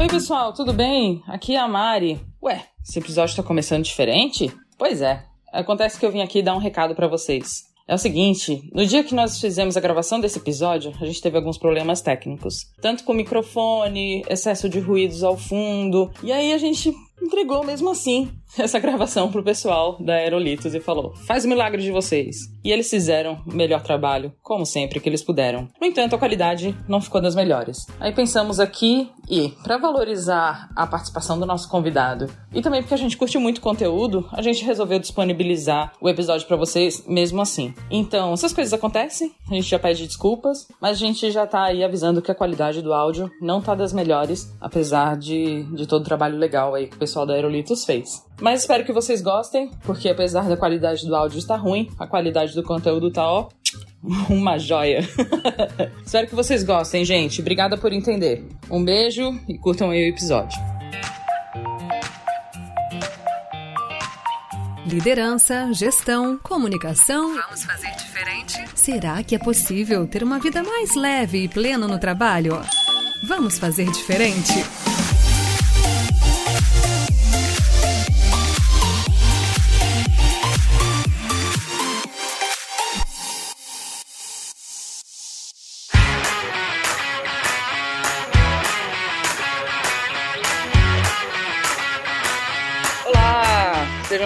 Oi, pessoal, tudo bem? Aqui é a Mari. Ué, esse episódio tá começando diferente? Pois é. Acontece que eu vim aqui dar um recado para vocês. É o seguinte, no dia que nós fizemos a gravação desse episódio, a gente teve alguns problemas técnicos. Tanto com microfone, excesso de ruídos ao fundo. E aí a gente entregou mesmo assim essa gravação pro pessoal da Aerolitos e falou: faz o milagre de vocês. E eles fizeram o melhor trabalho, como sempre, que eles puderam. No entanto, a qualidade não ficou das melhores. Aí pensamos aqui e, para valorizar a participação do nosso convidado e também porque a gente curte muito conteúdo, a gente resolveu disponibilizar o episódio para vocês mesmo assim. Então, essas coisas acontecem, a gente já pede desculpas, mas a gente já tá aí avisando que a qualidade do áudio não tá das melhores, apesar de, de todo o trabalho legal aí que o pessoal da Aerolitos fez. Mas espero que vocês gostem, porque apesar da qualidade do áudio estar ruim, a qualidade do conteúdo tá ó. Uma joia. espero que vocês gostem, gente. Obrigada por entender. Um beijo e curtam aí o episódio. Liderança, gestão, comunicação. Vamos fazer diferente? Será que é possível ter uma vida mais leve e plena no trabalho? Vamos fazer diferente?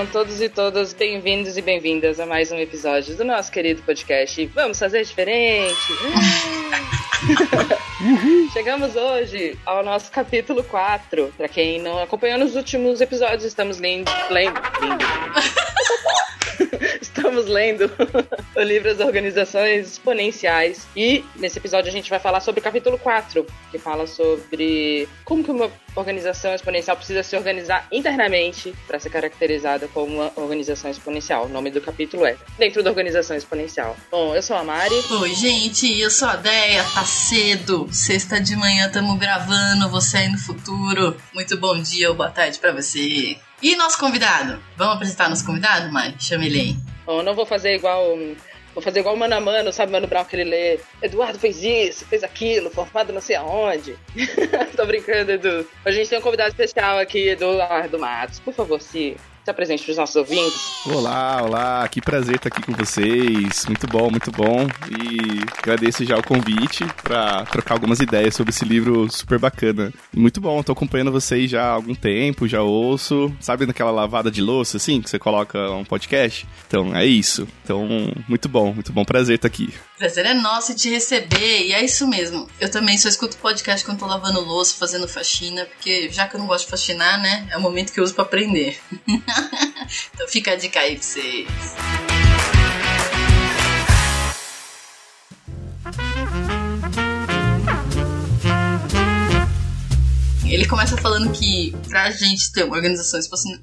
Sejam todos e todas bem-vindos e bem-vindas a mais um episódio do nosso querido podcast Vamos Fazer Diferente! Chegamos hoje ao nosso capítulo 4. Para quem não acompanhou nos últimos episódios, estamos lendo. lendo, lendo. Estamos lendo o livro As Organizações Exponenciais e nesse episódio a gente vai falar sobre o capítulo 4, que fala sobre como que uma organização exponencial precisa se organizar internamente para ser caracterizada como uma organização exponencial. O nome do capítulo é Dentro da Organização Exponencial. Bom, eu sou a Mari. Oi, gente, eu sou a Deia, tá cedo. Sexta de manhã estamos gravando, você aí no futuro. Muito bom dia ou boa tarde para você. E nosso convidado? Vamos apresentar nosso convidado, Mari? Chame ele aí. Bom, eu não vou fazer igual Vou fazer igual o Mano a Mano, sabe, Mano Brown, que ele lê. Eduardo fez isso, fez aquilo, formado não sei aonde. Tô brincando, Edu. A gente tem um convidado especial aqui, Eduardo Matos. Por favor, se se apresente para os nossos ouvintes. Olá, olá, que prazer estar aqui com vocês. Muito bom, muito bom. E agradeço já o convite para trocar algumas ideias sobre esse livro super bacana. Muito bom, estou acompanhando vocês já há algum tempo, já ouço. Sabe naquela lavada de louça, assim, que você coloca um podcast? Então, é isso. Então, muito bom, muito bom. Prazer estar aqui. Prazer é nosso te receber, e é isso mesmo. Eu também só escuto podcast quando tô lavando louça, fazendo faxina, porque já que eu não gosto de faxinar, né, é o momento que eu uso para aprender. então fica a dica aí pra vocês. Ele começa falando que pra gente ter uma organização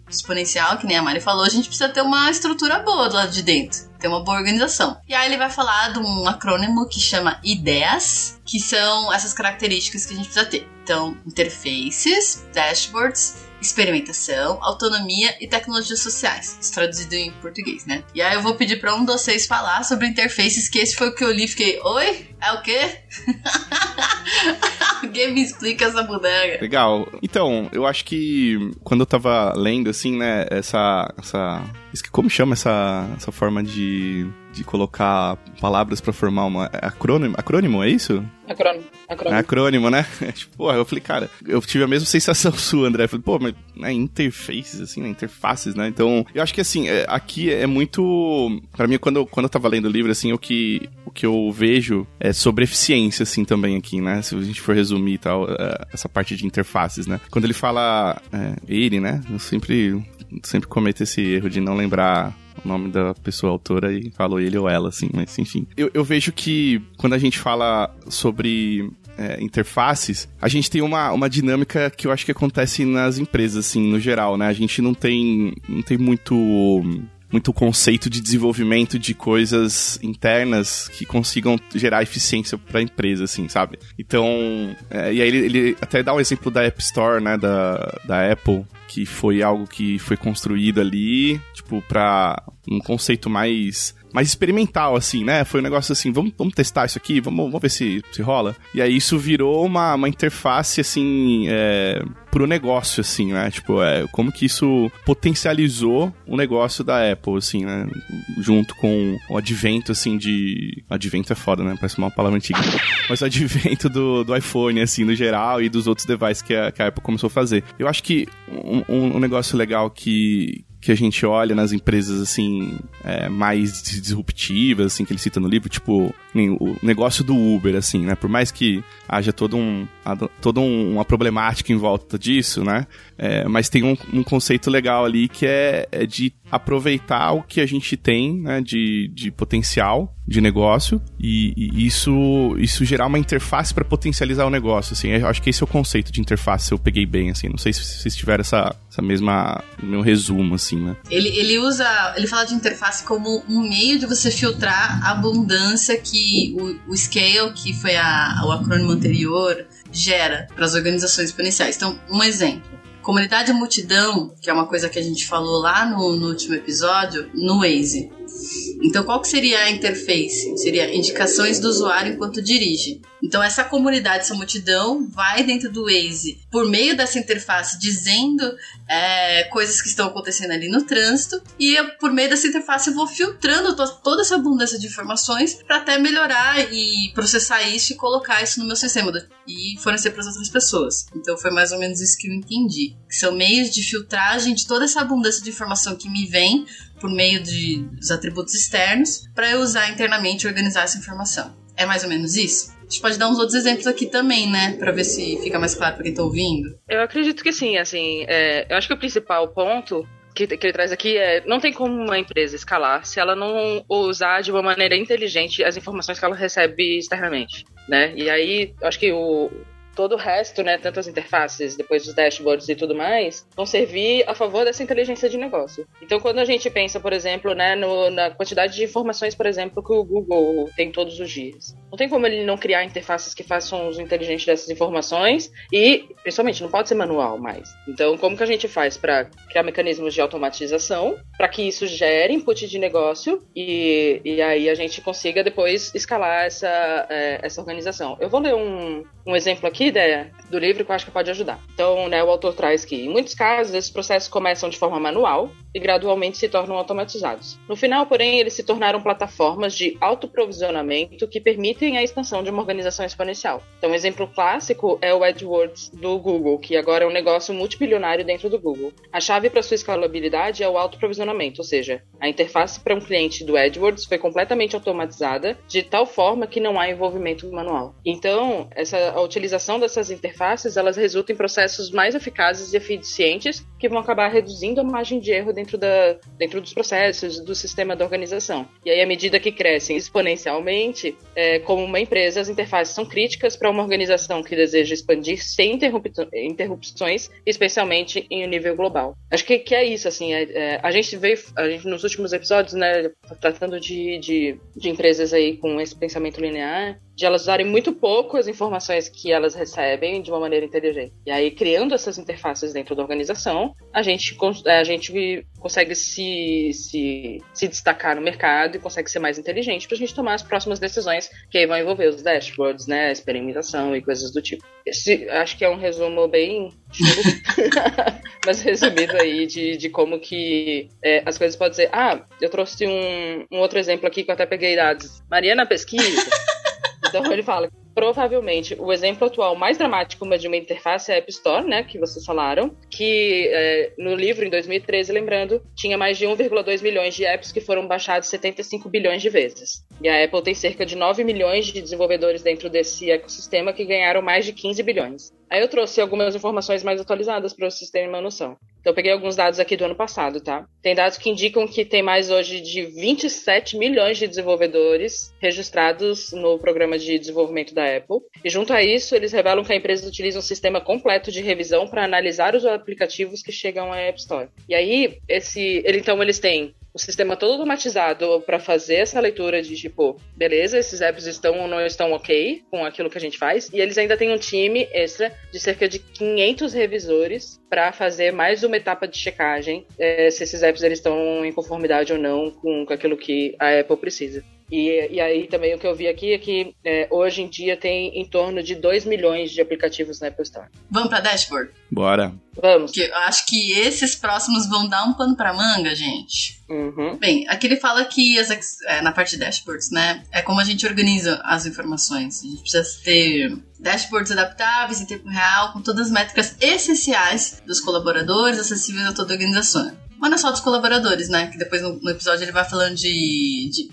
exponencial, que nem a Mari falou, a gente precisa ter uma estrutura boa do lado de dentro. Ter uma boa organização. E aí ele vai falar de um acrônimo que chama IDEAS, que são essas características que a gente precisa ter. Então, interfaces, dashboards, experimentação, autonomia e tecnologias sociais. Isso traduzido em português, né? E aí eu vou pedir para um de vocês falar sobre interfaces, que esse foi o que eu li fiquei, oi? É o quê? Alguém me explica essa bodega. Legal. Então, eu acho que quando eu tava lendo, assim, né, essa. essa como chama essa, essa forma de de colocar palavras para formar uma acrônimo, acrônimo, é isso? Acrônimo. Acrônimo, é acrônimo né? tipo, porra, eu falei, cara, eu tive a mesma sensação sua, André. Eu falei, pô, mas né, interfaces, assim, né, interfaces, né? Então, eu acho que, assim, é, aqui é muito... para mim, quando, quando eu tava lendo o livro, assim, o que, o que eu vejo é sobre eficiência, assim, também aqui, né? Se a gente for resumir e tal, é, essa parte de interfaces, né? Quando ele fala é, ele, né? Eu sempre, sempre cometo esse erro de não lembrar o nome da pessoa autora e falo ele ou ela, assim, mas enfim. Eu, eu vejo que quando a gente fala sobre é, interfaces, a gente tem uma, uma dinâmica que eu acho que acontece nas empresas, assim, no geral, né? A gente não tem, não tem muito muito conceito de desenvolvimento de coisas internas que consigam gerar eficiência para a empresa, assim, sabe? Então, é, e aí ele, ele, até dá um exemplo da App Store, né, da, da Apple, que foi algo que foi construído ali, tipo, para um conceito mais mais experimental, assim, né? Foi um negócio assim, vamos, vamos testar isso aqui, vamos, vamos ver se, se rola. E aí isso virou uma, uma interface, assim, é, pro negócio, assim, né? Tipo, é, como que isso potencializou o negócio da Apple, assim, né? Junto com o advento, assim, de... Advento é foda, né? Parece uma palavra antiga. Mas o advento do, do iPhone, assim, no geral, e dos outros devices que a, que a Apple começou a fazer. Eu acho que um, um negócio legal que, que a gente olha nas empresas, assim, é, mais disruptivas, assim, que ele cita no livro, tipo, o negócio do Uber, assim, né? Por mais que haja todo um, toda um, uma problemática em volta disso, né? É, mas tem um, um, conceito legal ali que é, é, de aproveitar o que a gente tem, né? De, de potencial de negócio e, e isso, isso gerar uma interface para potencializar o negócio, assim. Eu acho que esse é o conceito de interface, eu peguei bem, assim. Não sei se vocês tiveram essa, essa mesma, meu resumo, assim, né? Ele, ele usa, ele fala de interface como um meio de você filtrar a abundância que o, o Scale, que foi a, o acrônimo anterior, gera para as organizações exponenciais. Então, um exemplo. Comunidade multidão, que é uma coisa que a gente falou lá no, no último episódio, no Waze. Então, qual que seria a interface? Seria indicações do usuário enquanto dirige. Então, essa comunidade, essa multidão, vai dentro do Waze por meio dessa interface dizendo é, coisas que estão acontecendo ali no trânsito, e eu, por meio dessa interface eu vou filtrando to toda essa abundância de informações para até melhorar e processar isso e colocar isso no meu sistema e fornecer para as outras pessoas. Então, foi mais ou menos isso que eu entendi. Que são meios de filtragem de toda essa abundância de informação que me vem por meio de, dos atributos externos para eu usar internamente e organizar essa informação. É mais ou menos isso? A gente pode dar uns outros exemplos aqui também, né? Pra ver se fica mais claro pra quem tá ouvindo. Eu acredito que sim, assim. É, eu acho que o principal ponto que, que, ele traz aqui é não tem como uma empresa escalar se ela não usar de uma maneira inteligente as informações que ela recebe externamente, né? E aí, acho que o, todo o resto, né, tanto as interfaces, depois os dashboards e tudo mais, vão servir a favor dessa inteligência de negócio. Então, quando a gente pensa, por exemplo, né, no, na quantidade de informações, por exemplo, que o Google tem todos os dias, não tem como ele não criar interfaces que façam uso inteligente dessas informações e, principalmente, não pode ser manual mais. Então, como que a gente faz para criar mecanismos de automatização para que isso gere input de negócio e, e aí a gente consiga depois escalar essa, é, essa organização? Eu vou ler um, um exemplo aqui ideia do livro que eu acho que pode ajudar. Então, né, o autor traz que, em muitos casos, esses processos começam de forma manual e gradualmente se tornam automatizados. No final, porém, eles se tornaram plataformas de autoprovisionamento que permitem a expansão de uma organização exponencial. Então, um exemplo clássico é o AdWords do Google, que agora é um negócio multibilionário dentro do Google. A chave para sua escalabilidade é o autoprovisionamento, ou seja, a interface para um cliente do AdWords foi completamente automatizada de tal forma que não há envolvimento manual. Então, essa a utilização dessas interfaces, elas resultam em processos mais eficazes e eficientes que vão acabar reduzindo a margem de erro dentro, da, dentro dos processos, do sistema da organização. E aí, à medida que crescem exponencialmente, é, como uma empresa, as interfaces são críticas para uma organização que deseja expandir sem interrupções, especialmente em um nível global. Acho que, que é isso, assim, é, é, a gente veio, a gente, nos últimos episódios, né, tratando de, de, de empresas aí com esse pensamento linear, de elas usarem muito pouco as informações que elas recebem de uma maneira inteligente. E aí, criando essas interfaces dentro da organização, a gente, a gente consegue se, se, se destacar no mercado e consegue ser mais inteligente para a gente tomar as próximas decisões que aí vão envolver os dashboards, né, experimentação e coisas do tipo. Esse, acho que é um resumo bem mas resumido aí de, de como que é, as coisas podem ser. Ah, eu trouxe um, um outro exemplo aqui que eu até peguei dados. Mariana pesquisa. Então ele fala provavelmente o exemplo atual mais dramático de uma interface é a App Store, né, que vocês falaram, que é, no livro, em 2013, lembrando, tinha mais de 1,2 milhões de apps que foram baixados 75 bilhões de vezes. E a Apple tem cerca de 9 milhões de desenvolvedores dentro desse ecossistema que ganharam mais de 15 bilhões. Aí eu trouxe algumas informações mais atualizadas para vocês terem uma noção. Então eu peguei alguns dados aqui do ano passado, tá? Tem dados que indicam que tem mais hoje de 27 milhões de desenvolvedores registrados no programa de desenvolvimento da Apple. E junto a isso, eles revelam que a empresa utiliza um sistema completo de revisão para analisar os aplicativos que chegam à App Store. E aí, esse, ele, então eles têm o sistema todo automatizado para fazer essa leitura de tipo, beleza, esses apps estão ou não estão ok com aquilo que a gente faz, e eles ainda têm um time extra de cerca de 500 revisores para fazer mais uma etapa de checagem é, se esses apps eles estão em conformidade ou não com, com aquilo que a Apple precisa. E, e aí também o que eu vi aqui é que é, hoje em dia tem em torno de 2 milhões de aplicativos na Apple Store. Vamos pra dashboard? Bora. Vamos. Porque eu acho que esses próximos vão dar um pano pra manga, gente. Uhum. Bem, aqui ele fala que as é, na parte de dashboards, né? É como a gente organiza as informações. A gente precisa ter dashboards adaptáveis em tempo real, com todas as métricas essenciais dos colaboradores, acessíveis a toda a organização. Mas não é só dos colaboradores, né? Que depois no, no episódio ele vai falando de, de,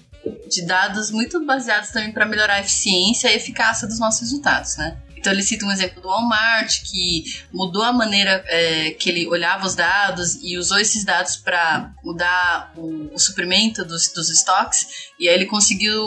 de dados muito baseados também para melhorar a eficiência e eficácia dos nossos resultados, né? Então ele cita um exemplo do Walmart que mudou a maneira é, que ele olhava os dados e usou esses dados para mudar o, o suprimento dos, dos estoques e aí ele conseguiu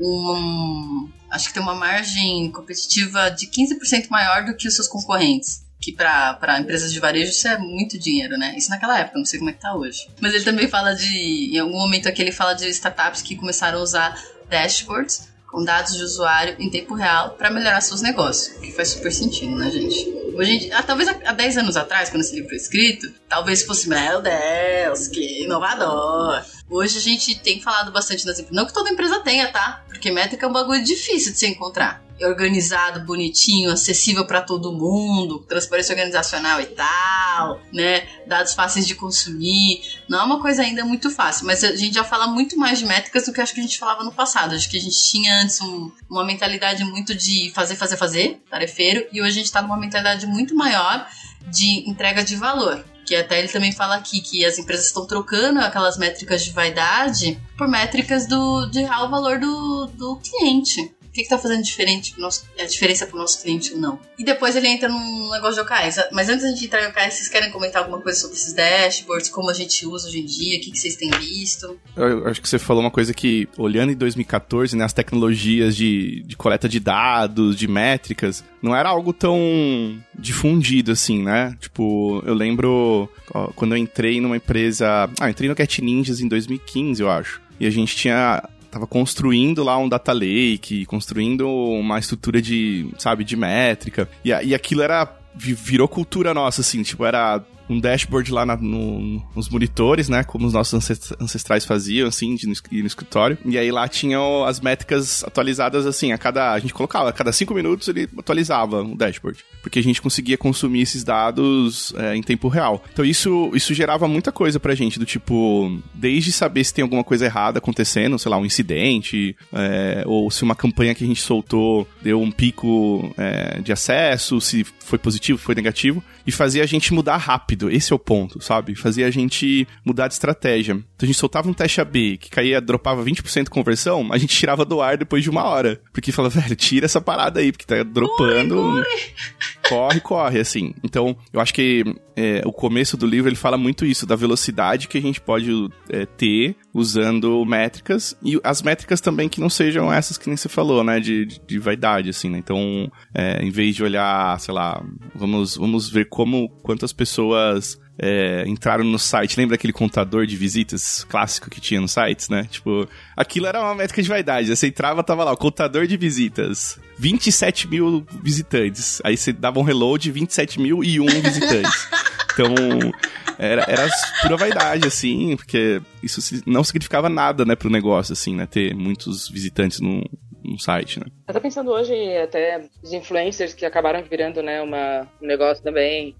um, acho que tem uma margem competitiva de 15% maior do que os seus concorrentes. Que para empresas de varejo isso é muito dinheiro, né? Isso naquela época, não sei como é que tá hoje. Mas ele também fala de. Em algum momento aqui ele fala de startups que começaram a usar dashboards com dados de usuário em tempo real para melhorar seus negócios, que faz super sentido, né, gente? Hoje, ah, talvez há 10 anos atrás, quando esse livro foi escrito, talvez fosse, meu Deus, que inovador. Hoje a gente tem falado bastante nas empresas. Não que toda empresa tenha, tá? Porque métrica é um bagulho difícil de se encontrar. É organizado, bonitinho, acessível para todo mundo, transparência organizacional e tal, né? Dados fáceis de consumir. Não é uma coisa ainda muito fácil, mas a gente já fala muito mais de métricas do que acho que a gente falava no passado. Acho que a gente tinha antes um, uma mentalidade muito de fazer, fazer, fazer, tarefeiro, e hoje a gente tá numa mentalidade muito maior de entrega de valor. Que até ele também fala aqui que as empresas estão trocando aquelas métricas de vaidade por métricas do, de real valor do, do cliente. Que está fazendo diferente pro nosso, a diferença para o nosso cliente ou não? E depois ele entra num negócio de OKRs. Mas antes de gente entrar em OKRs, vocês querem comentar alguma coisa sobre esses dashboards, como a gente usa hoje em dia, o que, que vocês têm visto? Eu acho que você falou uma coisa que, olhando em 2014, né, as tecnologias de, de coleta de dados, de métricas, não era algo tão difundido assim, né? Tipo, eu lembro ó, quando eu entrei numa empresa. Ah, entrei no Cat Ninjas em 2015, eu acho. E a gente tinha tava construindo lá um data lake, construindo uma estrutura de, sabe, de métrica. E, e aquilo era virou cultura nossa, assim, tipo, era um dashboard lá na, no, nos monitores, né? Como os nossos ancestrais faziam, assim, de, no, no escritório. E aí lá tinham as métricas atualizadas, assim, a cada. A gente colocava, a cada cinco minutos ele atualizava o dashboard. Porque a gente conseguia consumir esses dados é, em tempo real. Então isso, isso gerava muita coisa pra gente, do tipo, desde saber se tem alguma coisa errada acontecendo, sei lá, um incidente, é, ou se uma campanha que a gente soltou deu um pico é, de acesso, se foi positivo, foi negativo, e fazia a gente mudar rápido rápido. Esse é o ponto, sabe? Fazia a gente mudar de estratégia. Então a gente soltava um teste AB que caía, dropava 20% de conversão, a gente tirava do ar depois de uma hora. Porque fala, velho, tira essa parada aí, porque tá dropando. Corre, corre. Corre, corre, assim. Então, eu acho que é, o começo do livro ele fala muito isso, da velocidade que a gente pode é, ter usando métricas e as métricas também que não sejam essas que nem você falou, né, de, de, de vaidade, assim, né? Então, é, em vez de olhar, sei lá, vamos, vamos ver como, quantas pessoas é, entraram no site. Lembra aquele contador de visitas clássico que tinha nos sites, né? Tipo, aquilo era uma métrica de vaidade. Você entrava, tava lá, o contador de visitas. 27 mil visitantes. Aí você dava um reload, 27 mil e um visitantes. Então, era, era pura vaidade, assim, porque isso não significava nada, né, pro negócio, assim, né? Ter muitos visitantes no, no site, né? Eu tô pensando hoje até os influencers que acabaram virando, né, uma, um negócio também.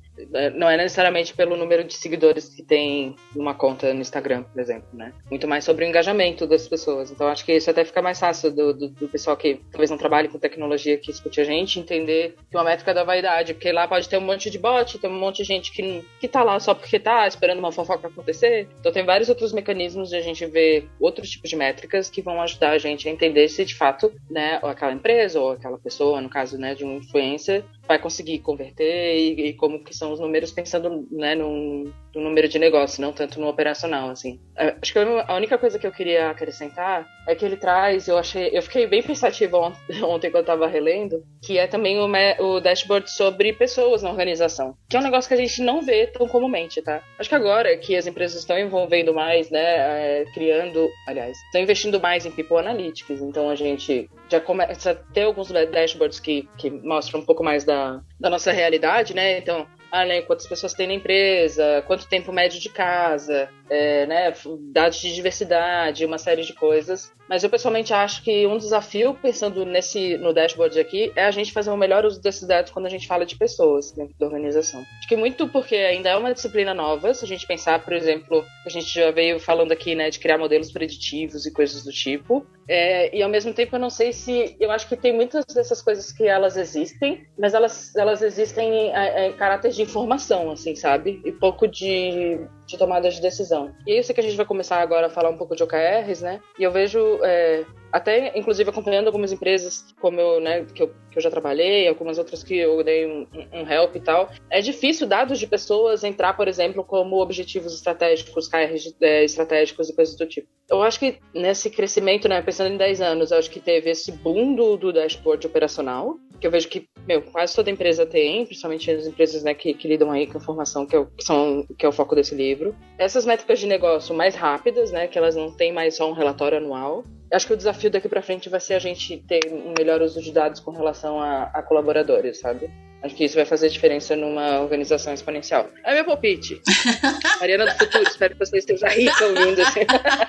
Não é necessariamente pelo número de seguidores que tem numa conta no Instagram, por exemplo, né? Muito mais sobre o engajamento das pessoas. Então acho que isso até fica mais fácil do, do, do pessoal que talvez não trabalhe com tecnologia, que escute a gente, entender que uma métrica da vaidade, porque lá pode ter um monte de bot, tem um monte de gente que, que tá lá só porque tá, esperando uma fofoca acontecer. Então tem vários outros mecanismos de a gente ver outros tipos de métricas que vão ajudar a gente a entender se de fato, né, aquela empresa ou aquela pessoa, no caso, né, de um influencer, vai conseguir converter e, e como que são os números pensando né, no, no, número de negócio, não tanto no operacional, assim. É, acho que a única coisa que eu queria acrescentar é que ele traz, eu achei, eu fiquei bem pensativa ontem, ontem quando eu tava relendo, que é também o, o dashboard sobre pessoas na organização, que é um negócio que a gente não vê tão comumente, tá? Acho que agora que as empresas estão envolvendo mais, né, é, criando, aliás, estão investindo mais em people analytics, então a gente já começa a ter alguns dashboards que, que mostram um pouco mais da, da nossa realidade, né? Então, além quantas pessoas tem na empresa, quanto tempo médio de casa, é, né, dados de diversidade, uma série de coisas. Mas eu pessoalmente acho que um desafio, pensando nesse no dashboard aqui, é a gente fazer um melhor uso desses dados quando a gente fala de pessoas dentro da organização. Acho que muito porque ainda é uma disciplina nova, se a gente pensar, por exemplo, a gente já veio falando aqui, né, de criar modelos preditivos e coisas do tipo. É, e ao mesmo tempo eu não sei se. Eu acho que tem muitas dessas coisas que elas existem, mas elas, elas existem em, em, em caráter de informação, assim, sabe? E pouco de, de tomada de decisão. E é isso que a gente vai começar agora a falar um pouco de OKRs, né? E eu vejo, é, até inclusive acompanhando algumas empresas como eu, né, que eu, que eu já trabalhei, algumas outras que eu dei um, um help e tal. É difícil dados de pessoas entrar, por exemplo, como objetivos estratégicos, KRs é, estratégicos e coisas do tipo. Eu acho que nesse crescimento, né, pensando em 10 anos, eu acho que teve esse boom do, do dashboard operacional, que eu vejo que, meu, quase toda empresa tem, principalmente as empresas, né, que, que lidam aí com informação, que é, o, que, são, que é o foco desse livro. Essas métricas de negócio mais rápidas, né, que elas não têm mais só um relatório anual. Acho que o desafio daqui para frente vai ser a gente ter um melhor uso de dados com relação a, a colaboradores, sabe? Acho que isso vai fazer diferença numa organização exponencial. É meu palpite. Mariana do Futuro, espero que vocês estejam rica ouvindo assim.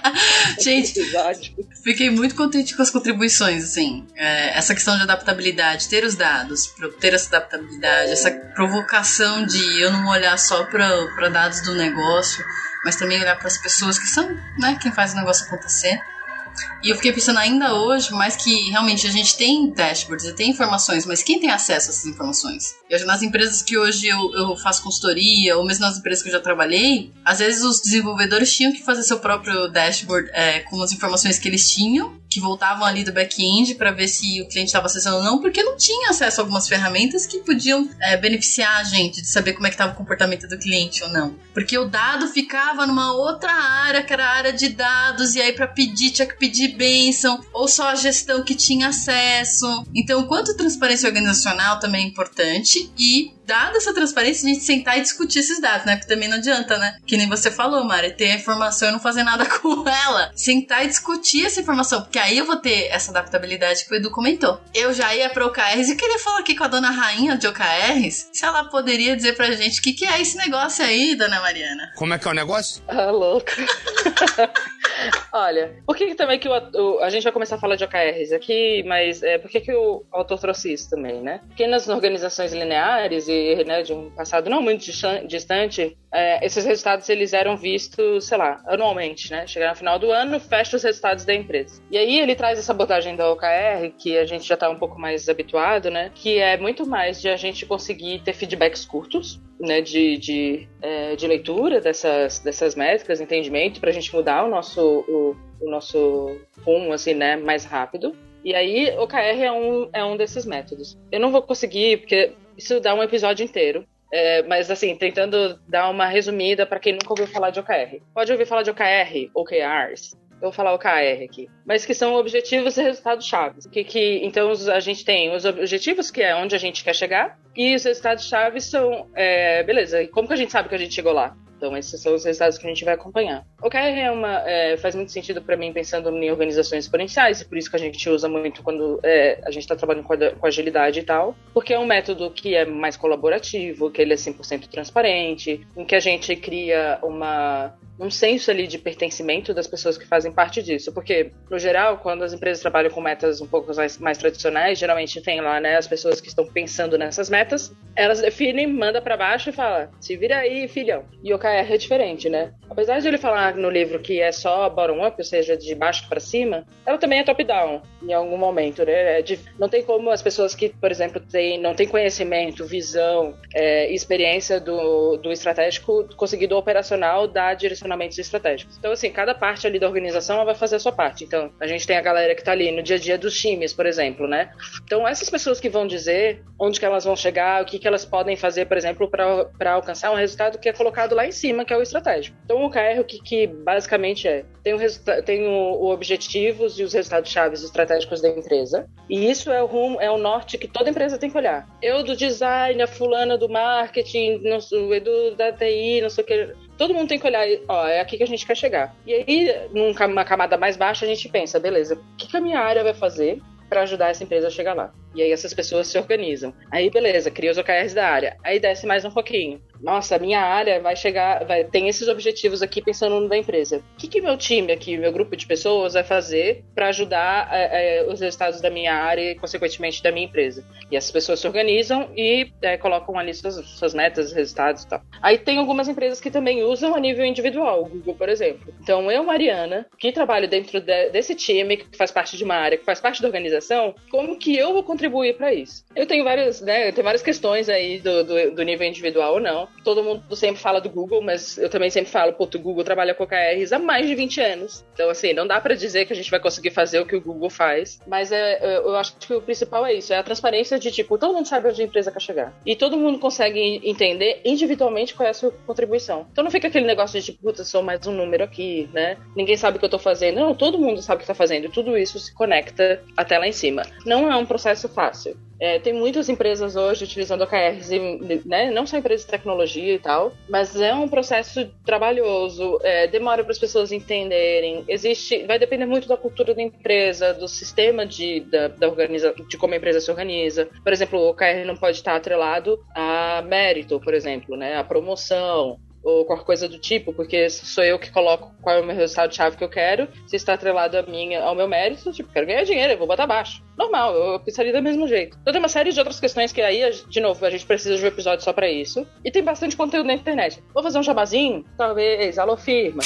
Gente, fiquei muito contente com as contribuições, assim. É, essa questão de adaptabilidade, ter os dados, ter essa adaptabilidade, essa provocação de eu não olhar só para dados do negócio, mas também olhar para as pessoas que são, né, quem faz o negócio acontecer. E eu fiquei pensando ainda hoje, mais que realmente a gente tem dashboards, tem informações, mas quem tem acesso a essas informações? Eu, nas empresas que hoje eu, eu faço consultoria, ou mesmo nas empresas que eu já trabalhei, às vezes os desenvolvedores tinham que fazer seu próprio dashboard é, com as informações que eles tinham, que voltavam ali do back-end para ver se o cliente estava acessando ou não, porque não tinha acesso a algumas ferramentas que podiam é, beneficiar a gente de saber como é que estava o comportamento do cliente ou não. Porque o dado ficava numa outra área, que era a área de dados, e aí para pedir tinha que pedir bênção, ou só a gestão que tinha acesso. Então, quanto transparência organizacional também é importante, e dada essa transparência, a gente sentar e discutir esses dados, né? Porque também não adianta, né? Que nem você falou, Mari, ter a informação e não fazer nada com ela. Sentar e discutir essa informação, porque aí eu vou ter essa adaptabilidade que o Edu comentou. Eu já ia para OKRs e queria falar aqui com a dona Rainha de OKRs, se ela poderia dizer pra gente o que, que é esse negócio aí, dona Mariana. Como é que é o negócio? Ah, louco. Olha, por que, que também que o, o, a gente vai começar a falar de OKRs aqui, mas é, por que, que o autor trouxe isso também, né? Porque nas organizações lineares e né, de um passado não muito distante, é, esses resultados eles eram vistos, sei lá, anualmente, né? Chegar no final do ano, fecha os resultados da empresa. E aí ele traz essa abordagem da OKR, que a gente já está um pouco mais habituado, né? Que é muito mais de a gente conseguir ter feedbacks curtos, né? De, de, é, de leitura dessas, dessas métricas, entendimento, para a gente mudar o nosso, o, o nosso rumo, assim, né? Mais rápido. E aí, OKR é um, é um desses métodos. Eu não vou conseguir, porque isso dá um episódio inteiro. É, mas assim, tentando dar uma resumida para quem nunca ouviu falar de OKR. Pode ouvir falar de OKR, OKRs. Eu vou falar OKR aqui. Mas que são objetivos e resultados chaves. Que, que, então a gente tem os objetivos, que é onde a gente quer chegar, e os resultados chaves são. É, beleza, e como que a gente sabe que a gente chegou lá? Então, esses são os resultados que a gente vai acompanhar. O KR é uma, é, faz muito sentido para mim pensando em organizações exponenciais, e por isso que a gente usa muito quando é, a gente está trabalhando com, agilidade e tal, porque é um método que é mais colaborativo, que ele é 100% transparente, em que a gente cria uma, um senso ali de pertencimento das pessoas que fazem parte disso. Porque, no geral, quando as empresas trabalham com metas um pouco mais, mais tradicionais, geralmente tem lá, né, as pessoas que estão pensando nessas metas, elas definem, manda para baixo e fala: se vira aí, filhão. E o É diferente, né? Apesar de ele falar no livro que é só bottom-up, ou seja, de baixo para cima, ela também é top-down em algum momento, né? É de, não tem como as pessoas que, por exemplo, tem, não têm conhecimento, visão, é, experiência do, do estratégico conseguir do operacional dar direcionamentos estratégicos. Então, assim, cada parte ali da organização vai fazer a sua parte. Então, a gente tem a galera que está ali no dia a dia dos times, por exemplo, né? Então, essas pessoas que vão dizer onde que elas vão chegar, o que, que elas podem fazer, por exemplo, para alcançar um resultado que é colocado lá em cima, que é o estratégico. Então, o KR, o que, que basicamente é? Tem, o, tem o, o objetivos e os resultados chaves estratégicos da empresa. E isso é o rumo, é o norte que toda empresa tem que olhar. Eu do design, a fulana do marketing, o Edu da TI, não sei o que. Todo mundo tem que olhar, ó, é aqui que a gente quer chegar. E aí, numa camada mais baixa, a gente pensa, beleza, o que, que a minha área vai fazer para ajudar essa empresa a chegar lá? E aí essas pessoas se organizam. Aí beleza, cria os OKRs da área. Aí desce mais um pouquinho. Nossa, minha área vai chegar, vai tem esses objetivos aqui pensando no da empresa. O que, que meu time aqui, meu grupo de pessoas vai fazer para ajudar é, é, os resultados da minha área e, consequentemente, da minha empresa? E essas pessoas se organizam e é, colocam ali suas, suas metas, resultados e tal. Aí tem algumas empresas que também usam a nível individual, o Google, por exemplo. Então, eu, Mariana, que trabalho dentro de, desse time, que faz parte de uma área, que faz parte da organização, como que eu vou contribuir contribuir para isso. Eu tenho várias, né, tenho várias questões aí do, do, do, nível individual ou não. Todo mundo sempre fala do Google, mas eu também sempre falo, pô, o Google trabalha com OKRs há mais de 20 anos. Então, assim, não dá para dizer que a gente vai conseguir fazer o que o Google faz, mas é, eu acho que o principal é isso, é a transparência de, tipo, todo mundo sabe onde a empresa quer chegar. E todo mundo consegue entender individualmente qual é a sua contribuição. Então não fica aquele negócio de, tipo, puta, sou mais um número aqui, né? Ninguém sabe o que eu tô fazendo. Não, todo mundo sabe o que tá fazendo. Tudo isso se conecta até lá em cima. Não é um processo fácil. É, tem muitas empresas hoje utilizando OKRs, né? não só empresas de tecnologia e tal, mas é um processo trabalhoso, é, demora para as pessoas entenderem. Existe, vai depender muito da cultura da empresa, do sistema de, da, da organiza, de como a empresa se organiza. Por exemplo, o OKR não pode estar atrelado a mérito, por exemplo, né? a promoção, ou qualquer coisa do tipo, porque sou eu que coloco qual é o meu resultado-chave que eu quero. Se está atrelado a minha, ao meu mérito, tipo, quero ganhar dinheiro, eu vou botar baixo. Normal, eu pensaria do mesmo jeito. Então tem uma série de outras questões que aí, de novo, a gente precisa de um episódio só pra isso. E tem bastante conteúdo na internet. Vou fazer um jabazinho? Talvez, alô firma.